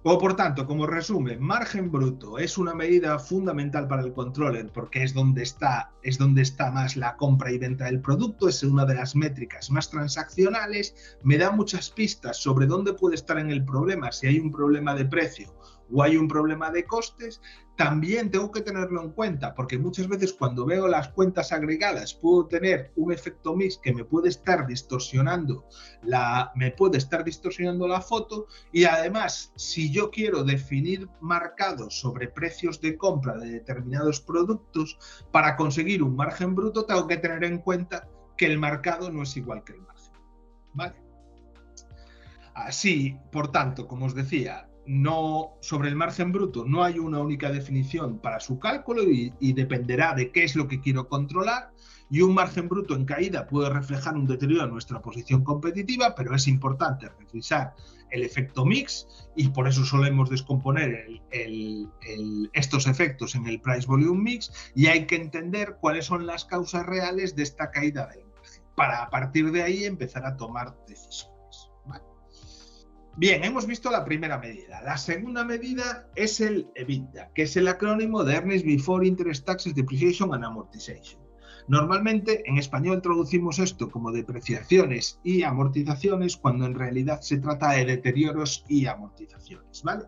O por tanto, como resumen, margen bruto es una medida fundamental para el controller porque es donde está, es donde está más la compra y venta del producto, es una de las métricas más transaccionales, me da muchas pistas sobre dónde puede estar en el problema, si hay un problema de precio o hay un problema de costes, también tengo que tenerlo en cuenta, porque muchas veces cuando veo las cuentas agregadas puedo tener un efecto mix que me puede estar distorsionando la, me puede estar distorsionando la foto y además si yo quiero definir marcados sobre precios de compra de determinados productos para conseguir un margen bruto tengo que tener en cuenta que el marcado no es igual que el margen. ¿Vale? Así, por tanto, como os decía, no sobre el margen bruto no hay una única definición para su cálculo y, dependerá de qué es lo que quiero controlar. Y un margen bruto en caída puede reflejar un deterioro en nuestra posición competitiva, pero es importante revisar el efecto mix y por eso solemos descomponer estos efectos en el price volume mix. Y hay que entender cuáles son las causas reales de esta caída del margen. Para a partir de ahí empezar a tomar decisiones. Bien, hemos visto la primera medida. La segunda medida es el EBITDA, que es el acrónimo de Earnings Before Interest Taxes Depreciation and Amortization. Normalmente en español traducimos esto como depreciaciones y amortizaciones cuando en realidad se trata de deterioros y amortizaciones, ¿vale?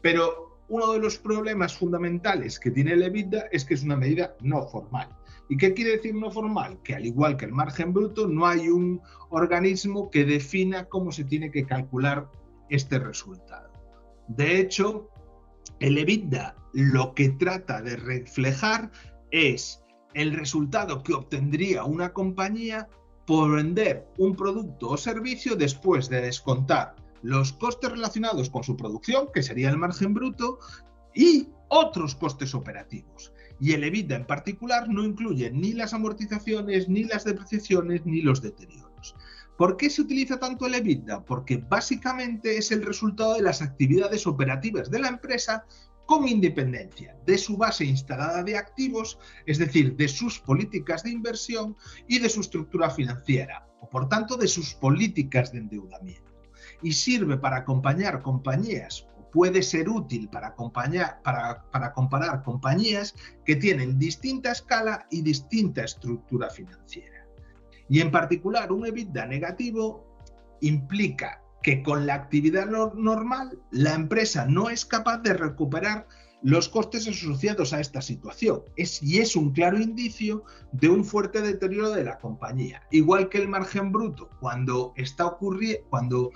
Pero uno de los problemas fundamentales que tiene el EBITDA es que es una medida no formal. ¿Y qué quiere decir no formal? Que al igual que el margen bruto, no hay un organismo que defina cómo se tiene que calcular este resultado. De hecho, el EBITDA lo que trata de reflejar es el resultado que obtendría una compañía por vender un producto o servicio después de descontar los costes relacionados con su producción, que sería el margen bruto, y otros costes operativos. Y el EBITDA en particular no incluye ni las amortizaciones, ni las depreciaciones, ni los deterioros. ¿Por qué se utiliza tanto el EBITDA? Porque básicamente es el resultado de las actividades operativas de la empresa con independencia de su base instalada de activos, es decir, de sus políticas de inversión y de su estructura financiera, o por tanto de sus políticas de endeudamiento. Y sirve para acompañar compañías, o puede ser útil para, acompañar, para, para comparar compañías que tienen distinta escala y distinta estructura financiera. Y en particular, un EBITDA negativo implica que con la actividad normal la empresa no es capaz de recuperar los costes asociados a esta situación. Y es un claro indicio de un fuerte deterioro de la compañía. Igual que el margen bruto, cuando está ocurriendo, cuando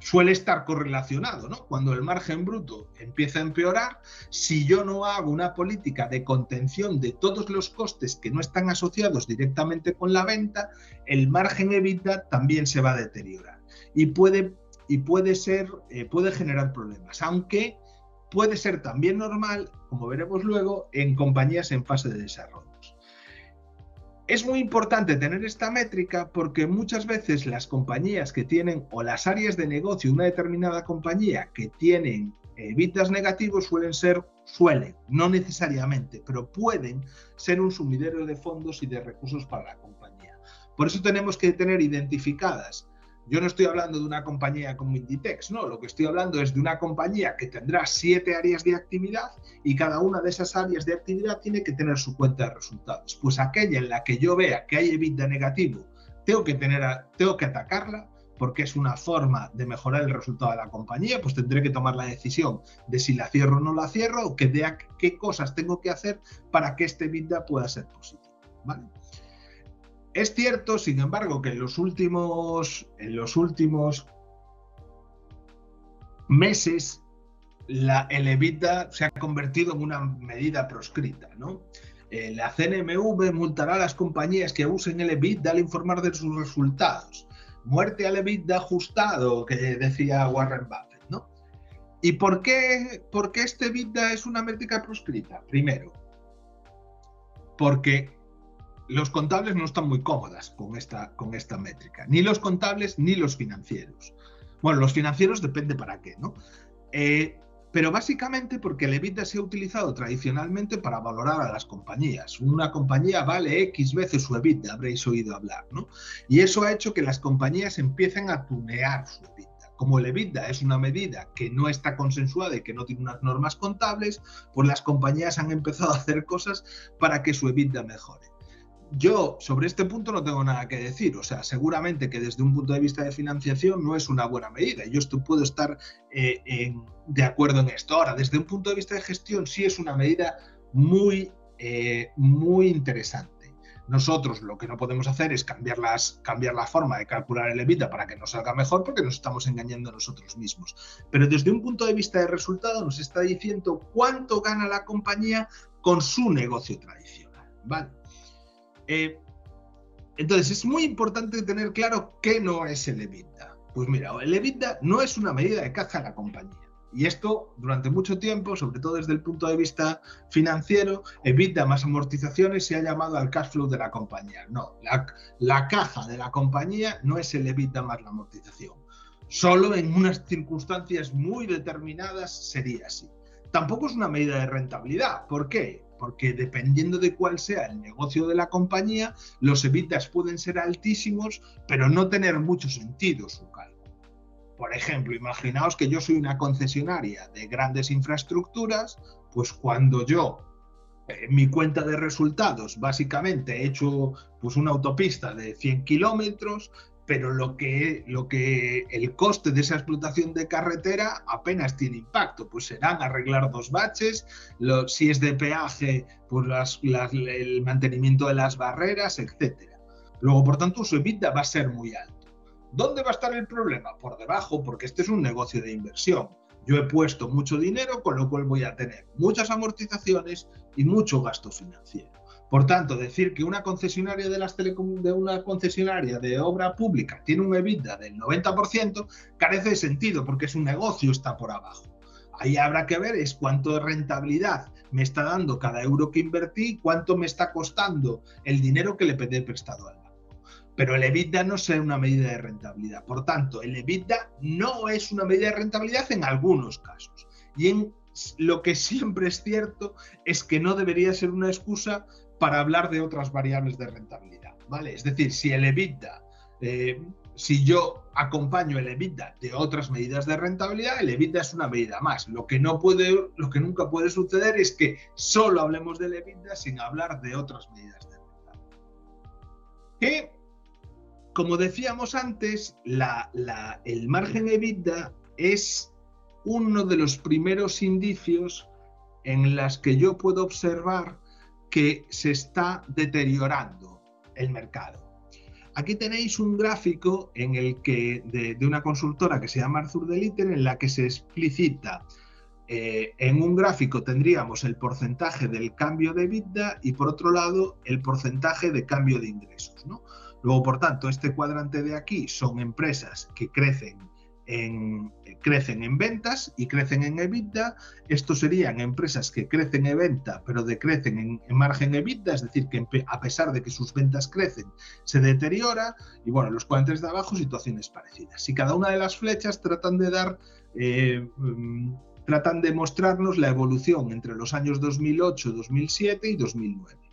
suele estar correlacionado, ¿no? Cuando el margen bruto empieza a empeorar, si yo no hago una política de contención de todos los costes que no están asociados directamente con la venta, el margen EBITDA también se va a deteriorar y puede, y puede ser, eh, puede generar problemas, aunque puede ser también normal, como veremos luego, en compañías en fase de desarrollo. Es muy importante tener esta métrica porque muchas veces las compañías que tienen o las áreas de negocio de una determinada compañía que tienen evitas negativos suelen ser, suelen, no necesariamente, pero pueden ser un sumidero de fondos y de recursos para la compañía. Por eso tenemos que tener identificadas yo no estoy hablando de una compañía como Inditex, no, lo que estoy hablando es de una compañía que tendrá siete áreas de actividad y cada una de esas áreas de actividad tiene que tener su cuenta de resultados. Pues aquella en la que yo vea que hay EBITDA negativo, tengo que, tener tengo que atacarla porque es una forma de mejorar el resultado de la compañía, pues tendré que tomar la decisión de si la cierro o no la cierro, o que vea qué cosas tengo que hacer para que este EBITDA pueda ser positivo. ¿vale? Es cierto, sin embargo, que en los últimos, meses la, el EBITDA se ha convertido en una medida proscrita. ¿no? Eh, la CNMV multará a las compañías que usen el EBITDA al informar de sus resultados. Muerte al EBITDA ajustado, que decía Warren Buffett. ¿Y por qué, por este EBITDA es una métrica proscrita? Primero, porque los contables no están muy cómodas con esta, con esta métrica, ni los contables ni los financieros. Bueno, los financieros depende para qué, ¿no? Eh, pero básicamente porque el EBITDA se ha utilizado tradicionalmente para valorar a las compañías. Una compañía vale X veces su EBITDA, habréis oído hablar, ¿no? Y eso ha hecho que las compañías empiecen a tunear su EBITDA. Como el EBITDA es una medida que no está consensuada y que no tiene unas normas contables, pues las compañías han empezado a hacer cosas para que su EBITDA mejore. Yo sobre este punto no tengo nada que decir, o sea, seguramente que desde un punto de vista de financiación no es una buena medida. Yo esto, puedo estar eh, de acuerdo en esto. Ahora, desde un punto de vista de gestión sí es una medida muy, eh, muy interesante. Nosotros lo que no podemos hacer es cambiar, cambiar la forma de calcular el EBITDA para que nos salga mejor porque nos estamos engañando a nosotros mismos. Pero desde un punto de vista de resultado nos está diciendo cuánto gana la compañía con su negocio tradicional. ¿vale? Eh, entonces, es muy importante tener claro qué no es el EBITDA. Pues mira, el EBITDA no es una medida de caja de la compañía. Y esto durante mucho tiempo, sobre todo desde el punto de vista financiero, EBITDA más amortizaciones se ha llamado al cash flow de la compañía. No, la, la caja de la compañía no es el EBITDA más la amortización. Solo en unas circunstancias muy determinadas sería así. Tampoco es una medida de rentabilidad. ¿Por qué? Porque dependiendo de cuál sea el negocio de la compañía, los evitas pueden ser altísimos, pero no tener mucho sentido su cálculo. Por ejemplo, imaginaos que yo soy una concesionaria de grandes infraestructuras, pues cuando yo en mi cuenta de resultados básicamente he hecho pues una autopista de 100 kilómetros, pero lo que, lo que el coste de esa explotación de carretera apenas tiene impacto, pues serán arreglar dos baches, si es de peaje, pues el mantenimiento de las barreras, etc. Luego, por tanto, su EBITDA va a ser muy alto. ¿Dónde va a estar el problema? Por debajo, porque este es un negocio de inversión. Yo he puesto mucho dinero, con lo cual voy a tener muchas amortizaciones y mucho gasto financiero. Por tanto, decir que una concesionaria de las una concesionaria de obra pública tiene un EBITDA del 90% carece de sentido porque es un negocio está por abajo. Ahí habrá que ver es cuánto de rentabilidad me está dando cada euro que invertí, cuánto me está costando el dinero que le pedí prestado al banco. Pero el EBITDA no es una medida de rentabilidad. Por tanto, el EBITDA no es una medida de rentabilidad en algunos casos. Y en lo que siempre es cierto es que no debería ser una excusa para hablar de otras variables de rentabilidad, ¿vale? Es decir, si el EBITDA, eh, si yo acompaño el EBITDA de otras medidas de rentabilidad, el EBITDA es una medida más. Lo que no puede, lo que nunca puede suceder es que solo hablemos del EBITDA sin hablar de otras medidas de rentabilidad. Que, como decíamos antes, el margen EBITDA es uno de los primeros indicios en las que yo puedo observar que se está deteriorando el mercado. Aquí tenéis un gráfico en el que, de, una consultora que se llama Arthur Deliter, en la que se explicita eh, en un gráfico tendríamos el porcentaje del cambio de vida y por otro lado el porcentaje de cambio de ingresos. Luego, por tanto, este cuadrante de aquí son empresas que crecen en, crecen en ventas y crecen en EBITDA. Estos serían empresas que crecen en venta, pero decrecen en, en margen EBITDA, es decir, que a pesar de que sus ventas crecen, se deteriora. Y bueno, los cuadrantes de abajo, situaciones parecidas. Y cada una de las flechas tratan de dar... Eh, mm, tratan de mostrarnos la evolución entre los años 2008, 2007 y 2009.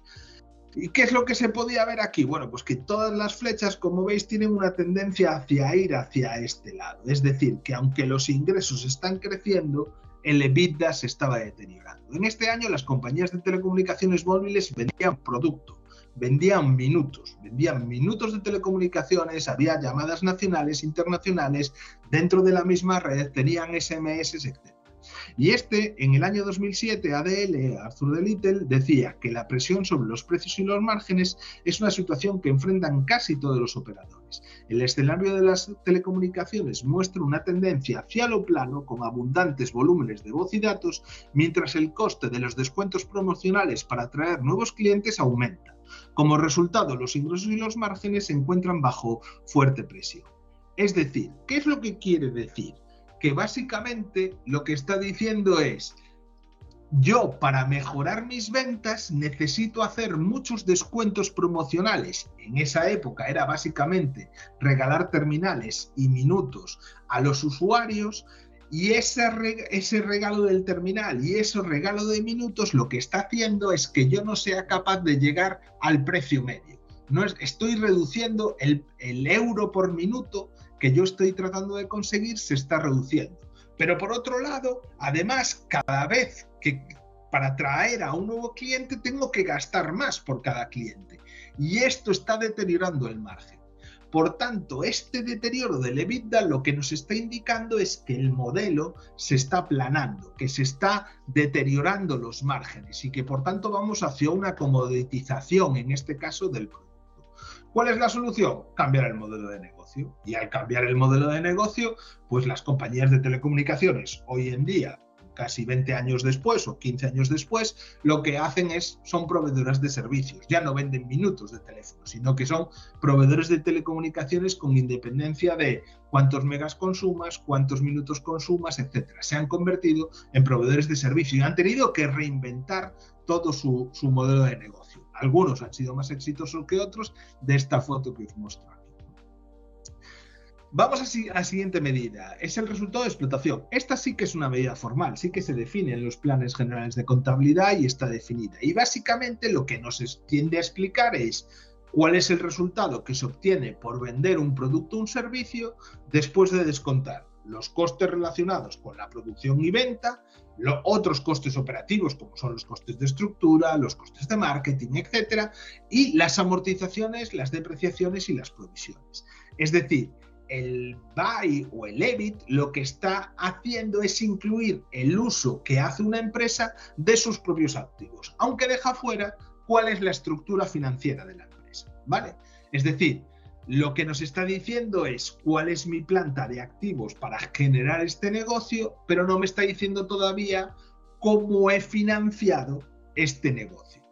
¿Y qué es lo que se podía ver aquí? Bueno, pues que todas las flechas, como veis, tienen una tendencia hacia ir hacia este lado. Es decir, que aunque los ingresos están creciendo, el EBITDA se estaba deteriorando. En este año las compañías de telecomunicaciones móviles vendían producto, vendían minutos, vendían minutos de telecomunicaciones, había llamadas nacionales, internacionales, dentro de la misma red tenían SMS, etc. Y este, en el año 2007, ADL, Arthur de Little, decía que la presión sobre los precios y los márgenes es una situación que enfrentan casi todos los operadores. El escenario de las telecomunicaciones muestra una tendencia hacia lo plano con abundantes volúmenes de voz y datos, mientras el coste de los descuentos promocionales para atraer nuevos clientes aumenta. Como resultado, los ingresos y los márgenes se encuentran bajo fuerte presión. Es decir, ¿qué es lo que quiere decir? Que básicamente lo que está diciendo es, yo para mejorar mis ventas necesito hacer muchos descuentos promocionales. En esa época era básicamente regalar terminales y minutos a los usuarios y ese, ese regalo del terminal y ese regalo de minutos lo que está haciendo es que yo no sea capaz de llegar al precio medio. No es, estoy reduciendo el, el euro por minuto que yo estoy tratando de conseguir se está reduciendo. Pero por otro lado, además, cada vez que para atraer a un nuevo cliente tengo que gastar más por cada cliente. Y esto está deteriorando el margen. Por tanto, este deterioro del EBITDA lo que nos está indicando es que el modelo se está aplanando, que se está deteriorando los márgenes y que por tanto vamos hacia una comoditización, en este caso, del producto. ¿Cuál es la solución? Cambiar el modelo de negocio. Y al cambiar el modelo de negocio, pues las compañías de telecomunicaciones hoy en día, casi 20 años después o 15 años después, lo que hacen es, son proveedoras de servicios. Ya no venden minutos de teléfono, sino que son proveedores de telecomunicaciones con independencia de cuántos megas consumas, cuántos minutos consumas, etc. Se han convertido en proveedores de servicio y han tenido que reinventar todo su modelo de negocio. Algunos han sido más exitosos que otros de esta foto que os muestro. Vamos a, la siguiente medida. Es el resultado de explotación. Esta sí que es una medida formal, sí que se define en los planes generales de contabilidad y está definida. Y básicamente lo que nos tiende a explicar es cuál es el resultado que se obtiene por vender un producto o un servicio después de descontar los costes relacionados con la producción y venta, los otros costes operativos como son los costes de estructura, los costes de marketing, etcétera, y las amortizaciones, las depreciaciones y las provisiones. Es decir, el buy o el EBIT lo que está haciendo es incluir el uso que hace una empresa de sus propios activos, aunque deja fuera cuál es la estructura financiera de la empresa, ¿vale? Es decir, lo que nos está diciendo es cuál es mi planta de activos para generar este negocio, pero no me está diciendo todavía cómo he financiado este negocio.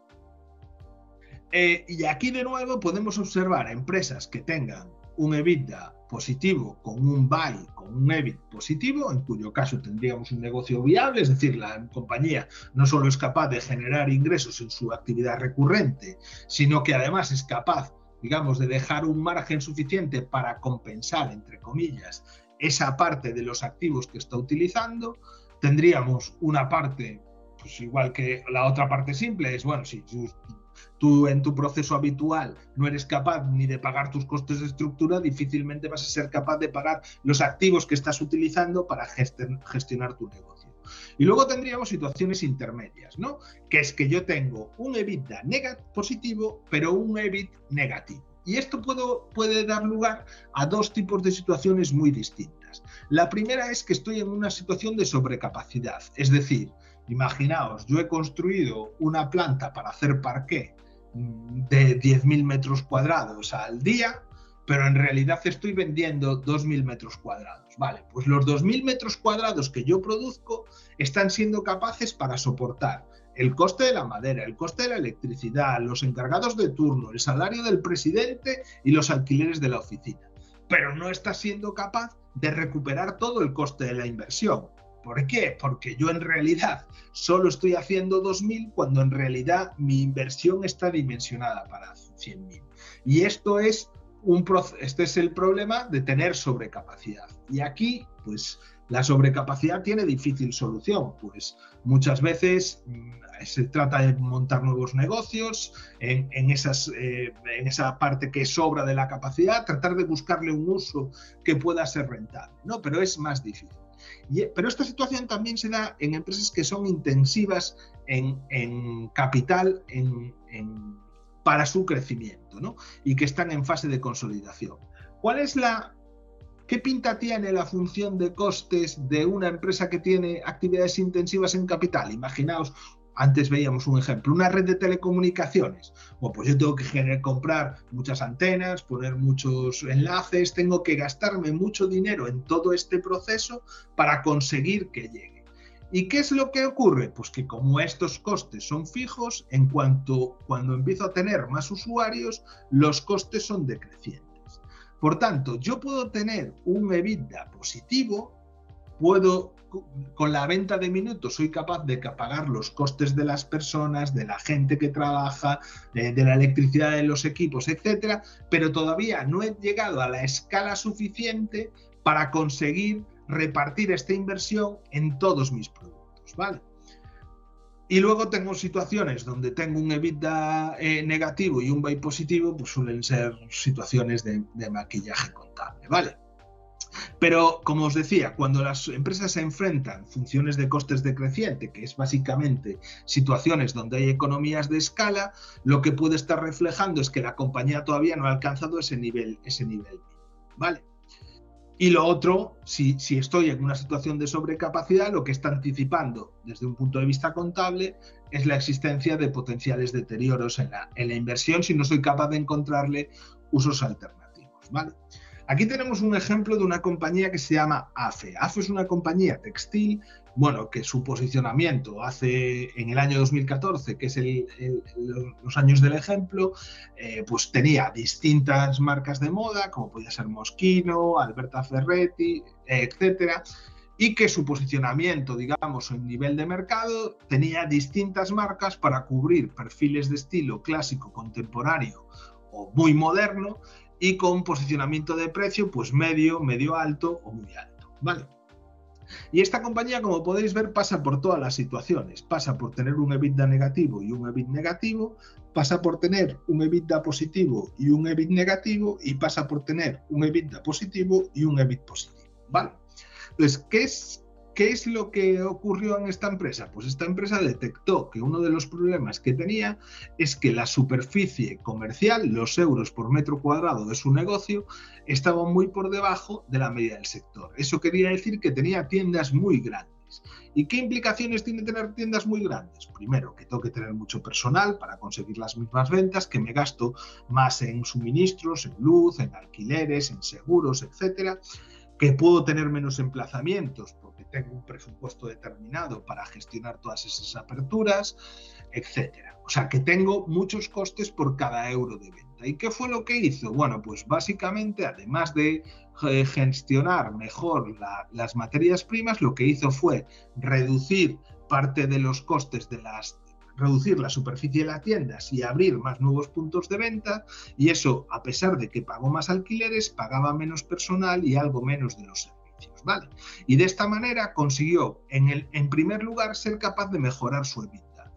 Eh, y aquí de nuevo podemos observar empresas que tengan un EBITDA positivo con un buy con un EBIT positivo, en cuyo caso tendríamos un negocio viable, es decir, la compañía no solo es capaz de generar ingresos en su actividad recurrente, sino que además es capaz digamos, de dejar un margen suficiente para compensar, entre comillas, esa parte de los activos que está utilizando, tendríamos una parte, pues igual que la otra parte simple, es, bueno, si tú, en tu proceso habitual no eres capaz ni de pagar tus costes de estructura, difícilmente vas a ser capaz de pagar los activos que estás utilizando para gestionar tu negocio. Y luego tendríamos situaciones intermedias, ¿no? Que es que yo tengo un EBITDA positivo, pero un EBIT negativo. Y esto puede dar lugar a dos tipos de situaciones muy distintas. La primera es que estoy en una situación de sobrecapacidad, es decir, imaginaos, yo he construido una planta para hacer parqué mm, de 10.000 metros cuadrados al día, pero en realidad estoy vendiendo 2.000 metros cuadrados. Vale, pues los 2.000 metros cuadrados que yo produzco están siendo capaces para soportar el coste de la madera, el coste de la electricidad, los encargados de turno, el salario del presidente y los alquileres de la oficina. pero no estás siendo capaz de recuperar todo el coste de la inversión. ¿Por qué? Porque yo en realidad solo estoy haciendo 2.000 cuando en realidad mi inversión está dimensionada para 100.000. Y esto es un este es el problema de tener sobrecapacidad. Y aquí, pues la sobrecapacidad tiene difícil solución, pues muchas veces mm, se trata de montar nuevos negocios en, esas, eh, en esa parte que sobra de la capacidad, tratar de buscarle un uso que pueda ser rentable, ¿no? Pero es más difícil. Y, pero esta situación también se da en empresas que son intensivas en, capital para su crecimiento ¿no? y que están en fase de consolidación. ¿Cuál es la, ¿Qué pinta tiene la función de costes de una empresa que tiene actividades intensivas en capital? Imaginaos antes veíamos un ejemplo, una red de telecomunicaciones. Bueno, pues yo tengo que comprar muchas antenas, poner muchos enlaces, tengo que gastarme mucho dinero en todo este proceso para conseguir que llegue. ¿Y qué es lo que ocurre? Pues que como estos costes son fijos, en cuanto cuando empiezo a tener más usuarios, los costes son decrecientes. Por tanto, yo puedo tener un EBITDA positivo, puedo con la venta de minutos soy capaz de pagar los costes de las personas, de la gente que trabaja, de, la electricidad de los equipos, etcétera, pero todavía no he llegado a la escala suficiente para conseguir repartir esta inversión en todos mis productos, ¿vale? Y luego tengo situaciones donde tengo un EBITDA eh, negativo y un buy positivo, pues suelen ser situaciones de, de maquillaje contable, ¿vale? Pero, como os decía, cuando las empresas se enfrentan funciones de costes decreciente, que es básicamente situaciones donde hay economías de escala, lo que puede estar reflejando es que la compañía todavía no ha alcanzado ese nivel, ese nivel ¿vale? Y lo otro, si, estoy en una situación de sobrecapacidad, lo que está anticipando desde un punto de vista contable es la existencia de potenciales deterioros en la, en la inversión si no soy capaz de encontrarle usos alternativos. ¿vale? Aquí tenemos un ejemplo de una compañía que se llama AFE. AFE es una compañía textil, bueno, que su posicionamiento hace en el año 2014, que es los años del ejemplo, eh, pues tenía distintas marcas de moda, como podía ser Moschino, Alberta Ferretti, etcétera, y que su posicionamiento, digamos, en nivel de mercado, tenía distintas marcas para cubrir perfiles de estilo clásico, contemporáneo o muy moderno y con posicionamiento de precio pues medio, medio alto o muy alto, ¿vale? Y esta compañía, como podéis ver, pasa por todas las situaciones. Pasa por tener un EBITDA negativo y un EBIT negativo, pasa por tener un EBITDA positivo y un EBIT negativo, y pasa por tener un EBITDA positivo y un EBIT positivo. ¿Vale? Entonces, ¿qué es, ¿Qué es lo que ocurrió en esta empresa? Pues esta empresa detectó que uno de los problemas que tenía es que la superficie comercial, los euros por metro cuadrado de su negocio, estaba muy por debajo de la media del sector. Eso quería decir que tenía tiendas muy grandes. ¿Y qué implicaciones tiene tener tiendas muy grandes? Primero, que tengo que tener mucho personal para conseguir las mismas ventas, que me gasto más en suministros, en luz, en alquileres, en seguros, etcétera que puedo tener menos emplazamientos tengo un presupuesto determinado para gestionar todas esas aperturas, etcétera. O sea, que tengo muchos costes por cada euro de venta. ¿Y qué fue lo que hizo? Bueno, pues básicamente, además de eh, gestionar mejor las materias primas, lo que hizo fue reducir parte de los costes de las reducir la superficie de las tiendas y abrir más nuevos puntos de venta y eso, a pesar de que pagó más alquileres, pagaba menos personal y algo menos de los Y de esta manera consiguió, en, el, en primer lugar, ser capaz de mejorar su EBITDA.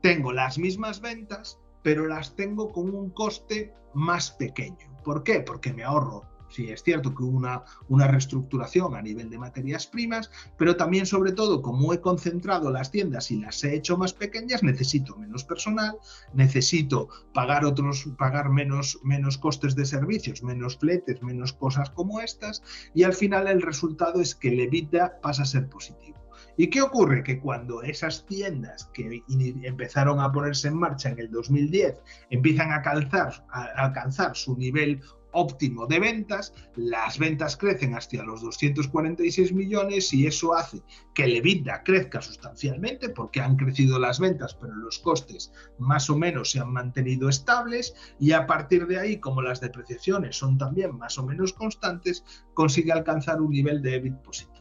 Tengo las mismas ventas, pero las tengo con un coste más pequeño. ¿Por qué? Porque me ahorro Sí, es cierto que hubo una, una reestructuración a nivel de materias primas, pero también, sobre todo, como he concentrado las tiendas y las he hecho más pequeñas, necesito menos personal, necesito pagar otros, pagar menos, menos costes de servicios, menos fletes, menos cosas como estas, y al final el resultado es que el EBITDA pasa a ser positivo. ¿Y qué ocurre? Que cuando esas tiendas que empezaron a ponerse en marcha en el 2010 empiezan a, a alcanzar su nivel óptimo de ventas, las ventas crecen hasta los 246 millones y eso hace que el EBITDA crezca sustancialmente porque han crecido las ventas, pero los costes más o menos se han mantenido estables y a partir de ahí, como las depreciaciones son también más o menos constantes, consigue alcanzar un nivel de EBIT positivo.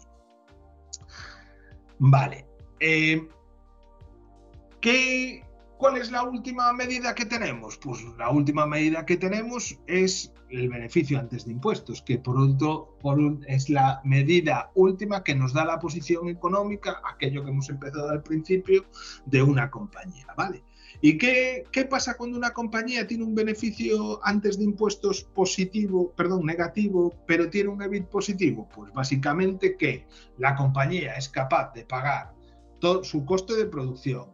Vale. Eh, ¿qué, ¿Cuál es la última medida que tenemos? Pues la última medida que tenemos es el beneficio antes de impuestos, que por otro es la medida última que nos da la posición económica, aquello que hemos empezado al principio, de una compañía, ¿vale? ¿Y qué, qué, pasa cuando una compañía tiene un beneficio antes de impuestos positivo, perdón, negativo, pero tiene un EBIT positivo? Pues básicamente que la compañía es capaz de pagar todo su coste de producción,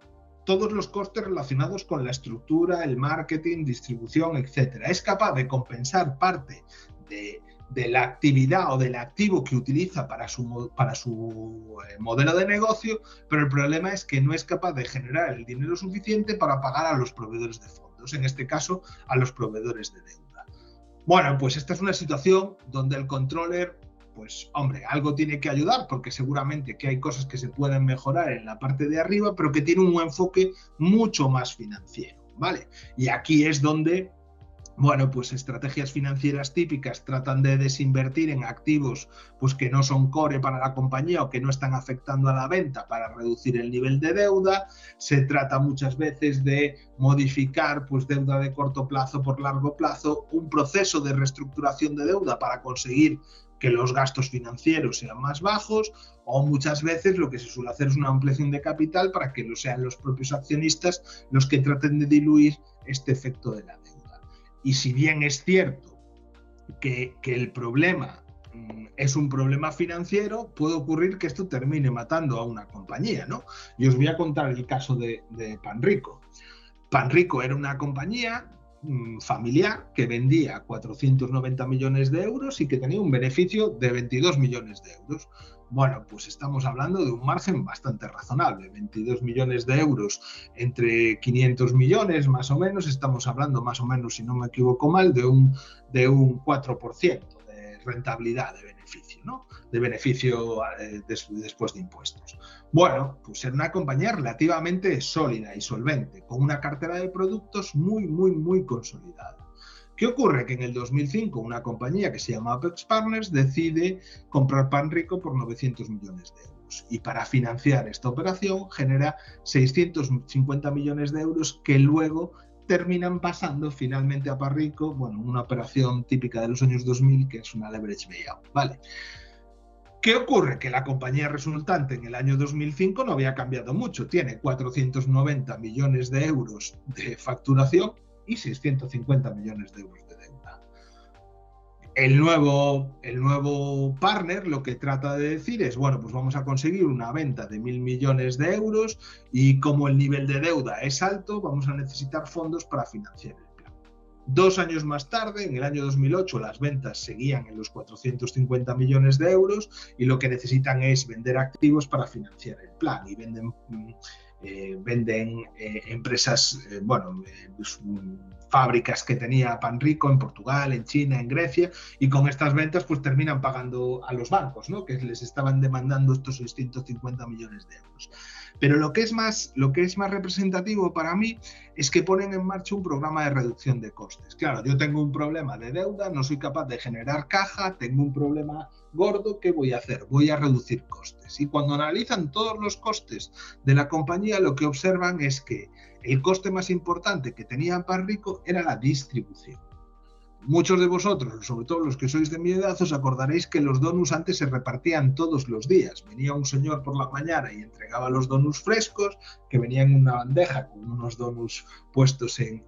todos los costes relacionados con la estructura, el marketing, distribución, etc. Es capaz de compensar parte de, la actividad o del activo que utiliza para su, para su eh, modelo de negocio, pero el problema es que no es capaz de generar el dinero suficiente para pagar a los proveedores de fondos, en este caso a los proveedores de deuda. Bueno, pues esta es una situación donde el controller pues hombre, algo tiene que ayudar porque seguramente que hay cosas que se pueden mejorar en la parte de arriba, pero que tiene un enfoque mucho más financiero, ¿vale? Y aquí es donde bueno, pues estrategias financieras típicas tratan de desinvertir en activos pues que no son core para la compañía o que no están afectando a la venta para reducir el nivel de deuda. Se trata muchas veces de modificar pues deuda de corto plazo por largo plazo, un proceso de reestructuración de deuda para conseguir que los gastos financieros sean más bajos o muchas veces lo que se suele hacer es una ampliación de capital para que lo sean los propios accionistas los que traten de diluir este efecto de la deuda. Y si bien es cierto que, el problema mm, es un problema financiero, puede ocurrir que esto termine matando a una compañía, ¿no? Y os voy a contar el caso de, de Panrico. Panrico era una compañía familiar que vendía 490 millones de euros y que tenía un beneficio de 22 millones de euros. Bueno, pues estamos hablando de un margen bastante razonable, 22 millones de euros entre 500 millones más o menos, estamos hablando más o menos, si no me equivoco mal, de un, de un 4% de rentabilidad de beneficio, De beneficio eh, después de impuestos. Bueno, pues era una compañía relativamente sólida y solvente, con una cartera de productos muy, muy, muy consolidada. ¿Qué ocurre? Que en el 2005 una compañía que se llama Apex Partners decide comprar Pan Rico por 900 millones de euros. Y para financiar esta operación genera 650 millones de euros que luego terminan pasando finalmente a Parrico, bueno, una operación típica de los años 2000 que es una leverage buyout, ¿vale? ¿Qué ocurre? Que la compañía resultante en el año 2005 no había cambiado mucho. Tiene 490 millones de euros de facturación y 650 millones de euros. El nuevo, el nuevo partner lo que trata de decir es, bueno, pues vamos a conseguir una venta de mil millones de euros y como el nivel de deuda es alto, vamos a necesitar fondos para financiar Dos años más tarde, en el año 2008, las ventas seguían en los 450 millones de euros y lo que necesitan es vender activos para financiar el plan y venden, mm, eh, venden eh, empresas, eh, bueno, pues, mm, fábricas que tenía Panrico en Portugal, en China, en Grecia y con estas ventas pues terminan pagando a los bancos, ¿no? que les estaban demandando estos 650 millones de euros. Pero lo que es más, lo que es más representativo para mí es que ponen en marcha un programa de reducción de costes. Claro, yo tengo un problema de deuda, no soy capaz de generar caja, tengo un problema gordo, ¿qué voy a hacer? Voy a reducir costes. Y cuando analizan todos los costes de la compañía, lo que observan es que el coste más importante que tenía Parrico era la distribución. Muchos de vosotros, sobre todo los que sois de mi edad, os acordaréis que los donuts antes se repartían todos los días. Venía un señor por la mañana y entregaba los donuts frescos, que venían en una bandeja con unos donuts puestos en,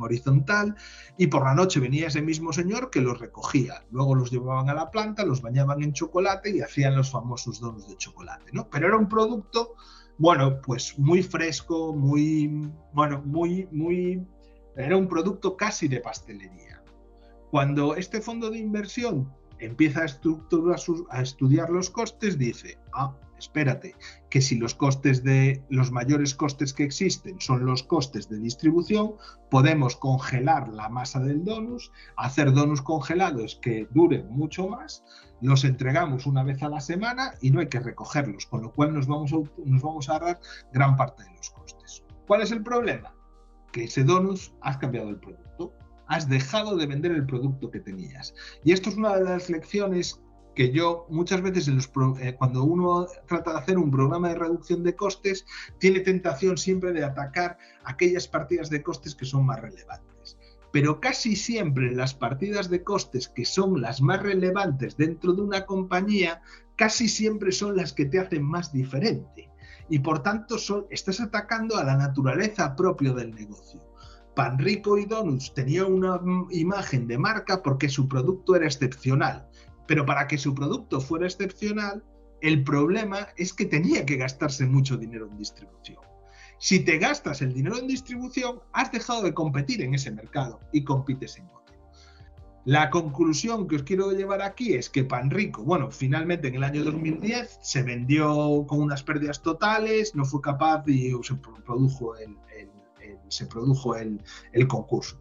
horizontal, y por la noche venía ese mismo señor que los recogía. Luego los llevaban a la planta, los bañaban en chocolate y hacían los famosos donuts de chocolate. ¿no? Pero era un producto, bueno, pues muy fresco, muy, bueno, muy, muy, era un producto casi de pastelería. Cuando este fondo de inversión empieza a, estructurar a estudiar los costes, dice, ah, espérate, que si los mayores costes que existen son los costes de distribución, podemos congelar la masa del donus, hacer donuts congelados que duren mucho más, los entregamos una vez a la semana y no hay que recogerlos, con lo cual nos vamos a, nos ahorrar gran parte de los costes. ¿Cuál es el problema? Que ese donus has cambiado el producto has dejado de vender el producto que tenías. Y esto es una de las lecciones que yo muchas veces eh, cuando uno trata de hacer un programa de reducción de costes, tiene tentación siempre de atacar aquellas partidas de costes que son más relevantes. Pero casi siempre las partidas de costes que son las más relevantes dentro de una compañía, casi siempre son las que te hacen más diferente. Y por tanto estás atacando a la naturaleza propia del negocio. Panrico y Donuts tenía una mm, imagen de marca porque su producto era excepcional, pero para que su producto fuera excepcional, el problema es que tenía que gastarse mucho dinero en distribución. Si te gastas el dinero en distribución, has dejado de competir en ese mercado y compites en otro. La conclusión que os quiero llevar aquí es que Panrico, bueno, finalmente en el año 2010 se vendió con unas pérdidas totales, no fue capaz y se produjo el, se produjo el, concurso.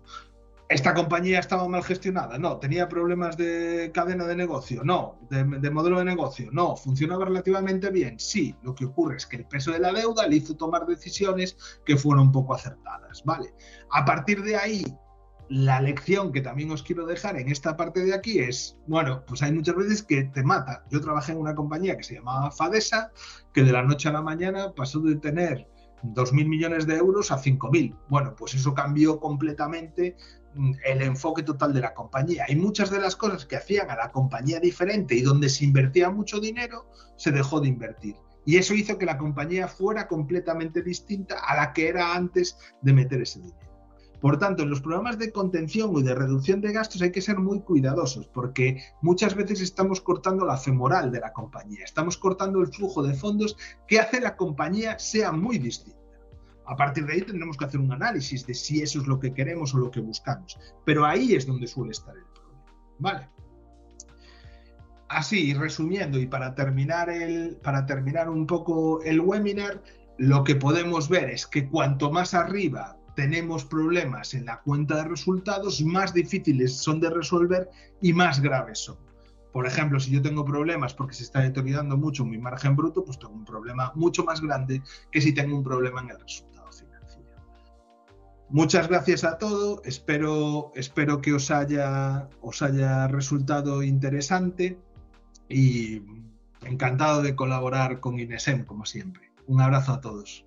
¿Esta compañía estaba mal gestionada? No. ¿Tenía problemas de cadena de negocio? No. ¿De, modelo de negocio? No. ¿Funcionaba relativamente bien? Sí. Lo que ocurre es que el peso de la deuda le hizo tomar decisiones que fueron poco acertadas. ¿vale? A partir de ahí, la lección que también os quiero dejar en esta parte de aquí es, bueno, pues hay muchas veces que te mata. Yo trabajé en una compañía que se llamaba Fadesa, que de la noche a la mañana pasó de tener 2.000 millones de euros a 5.000. Bueno, pues eso cambió completamente mm, el enfoque total de la compañía. Y muchas de las cosas que hacían a la compañía diferente y donde se invertía mucho dinero, se dejó de invertir. Y eso hizo que la compañía fuera completamente distinta a la que era antes de meter ese dinero. Por tanto, en los programas de contención y de reducción de gastos hay que ser muy cuidadosos porque muchas veces estamos cortando la femoral de la compañía, estamos cortando el flujo de fondos que hace la compañía sea muy distinta. A partir de ahí tendremos que hacer un análisis de si eso es lo que queremos o lo que buscamos, pero ahí es donde suele estar el problema. Vale. Así, resumiendo y para terminar, el, para terminar un poco el webinar, lo que podemos ver es que cuanto más arriba tenemos problemas en la cuenta de resultados, más difíciles son de resolver y más graves son. Por ejemplo, si yo tengo problemas porque se está deteriorando mucho mi margen bruto, pues tengo un problema mucho más grande que si tengo un problema en el resultado financiero. Muchas gracias a todos, espero, que os haya resultado interesante y encantado de colaborar con Inesem, como siempre. Un abrazo a todos.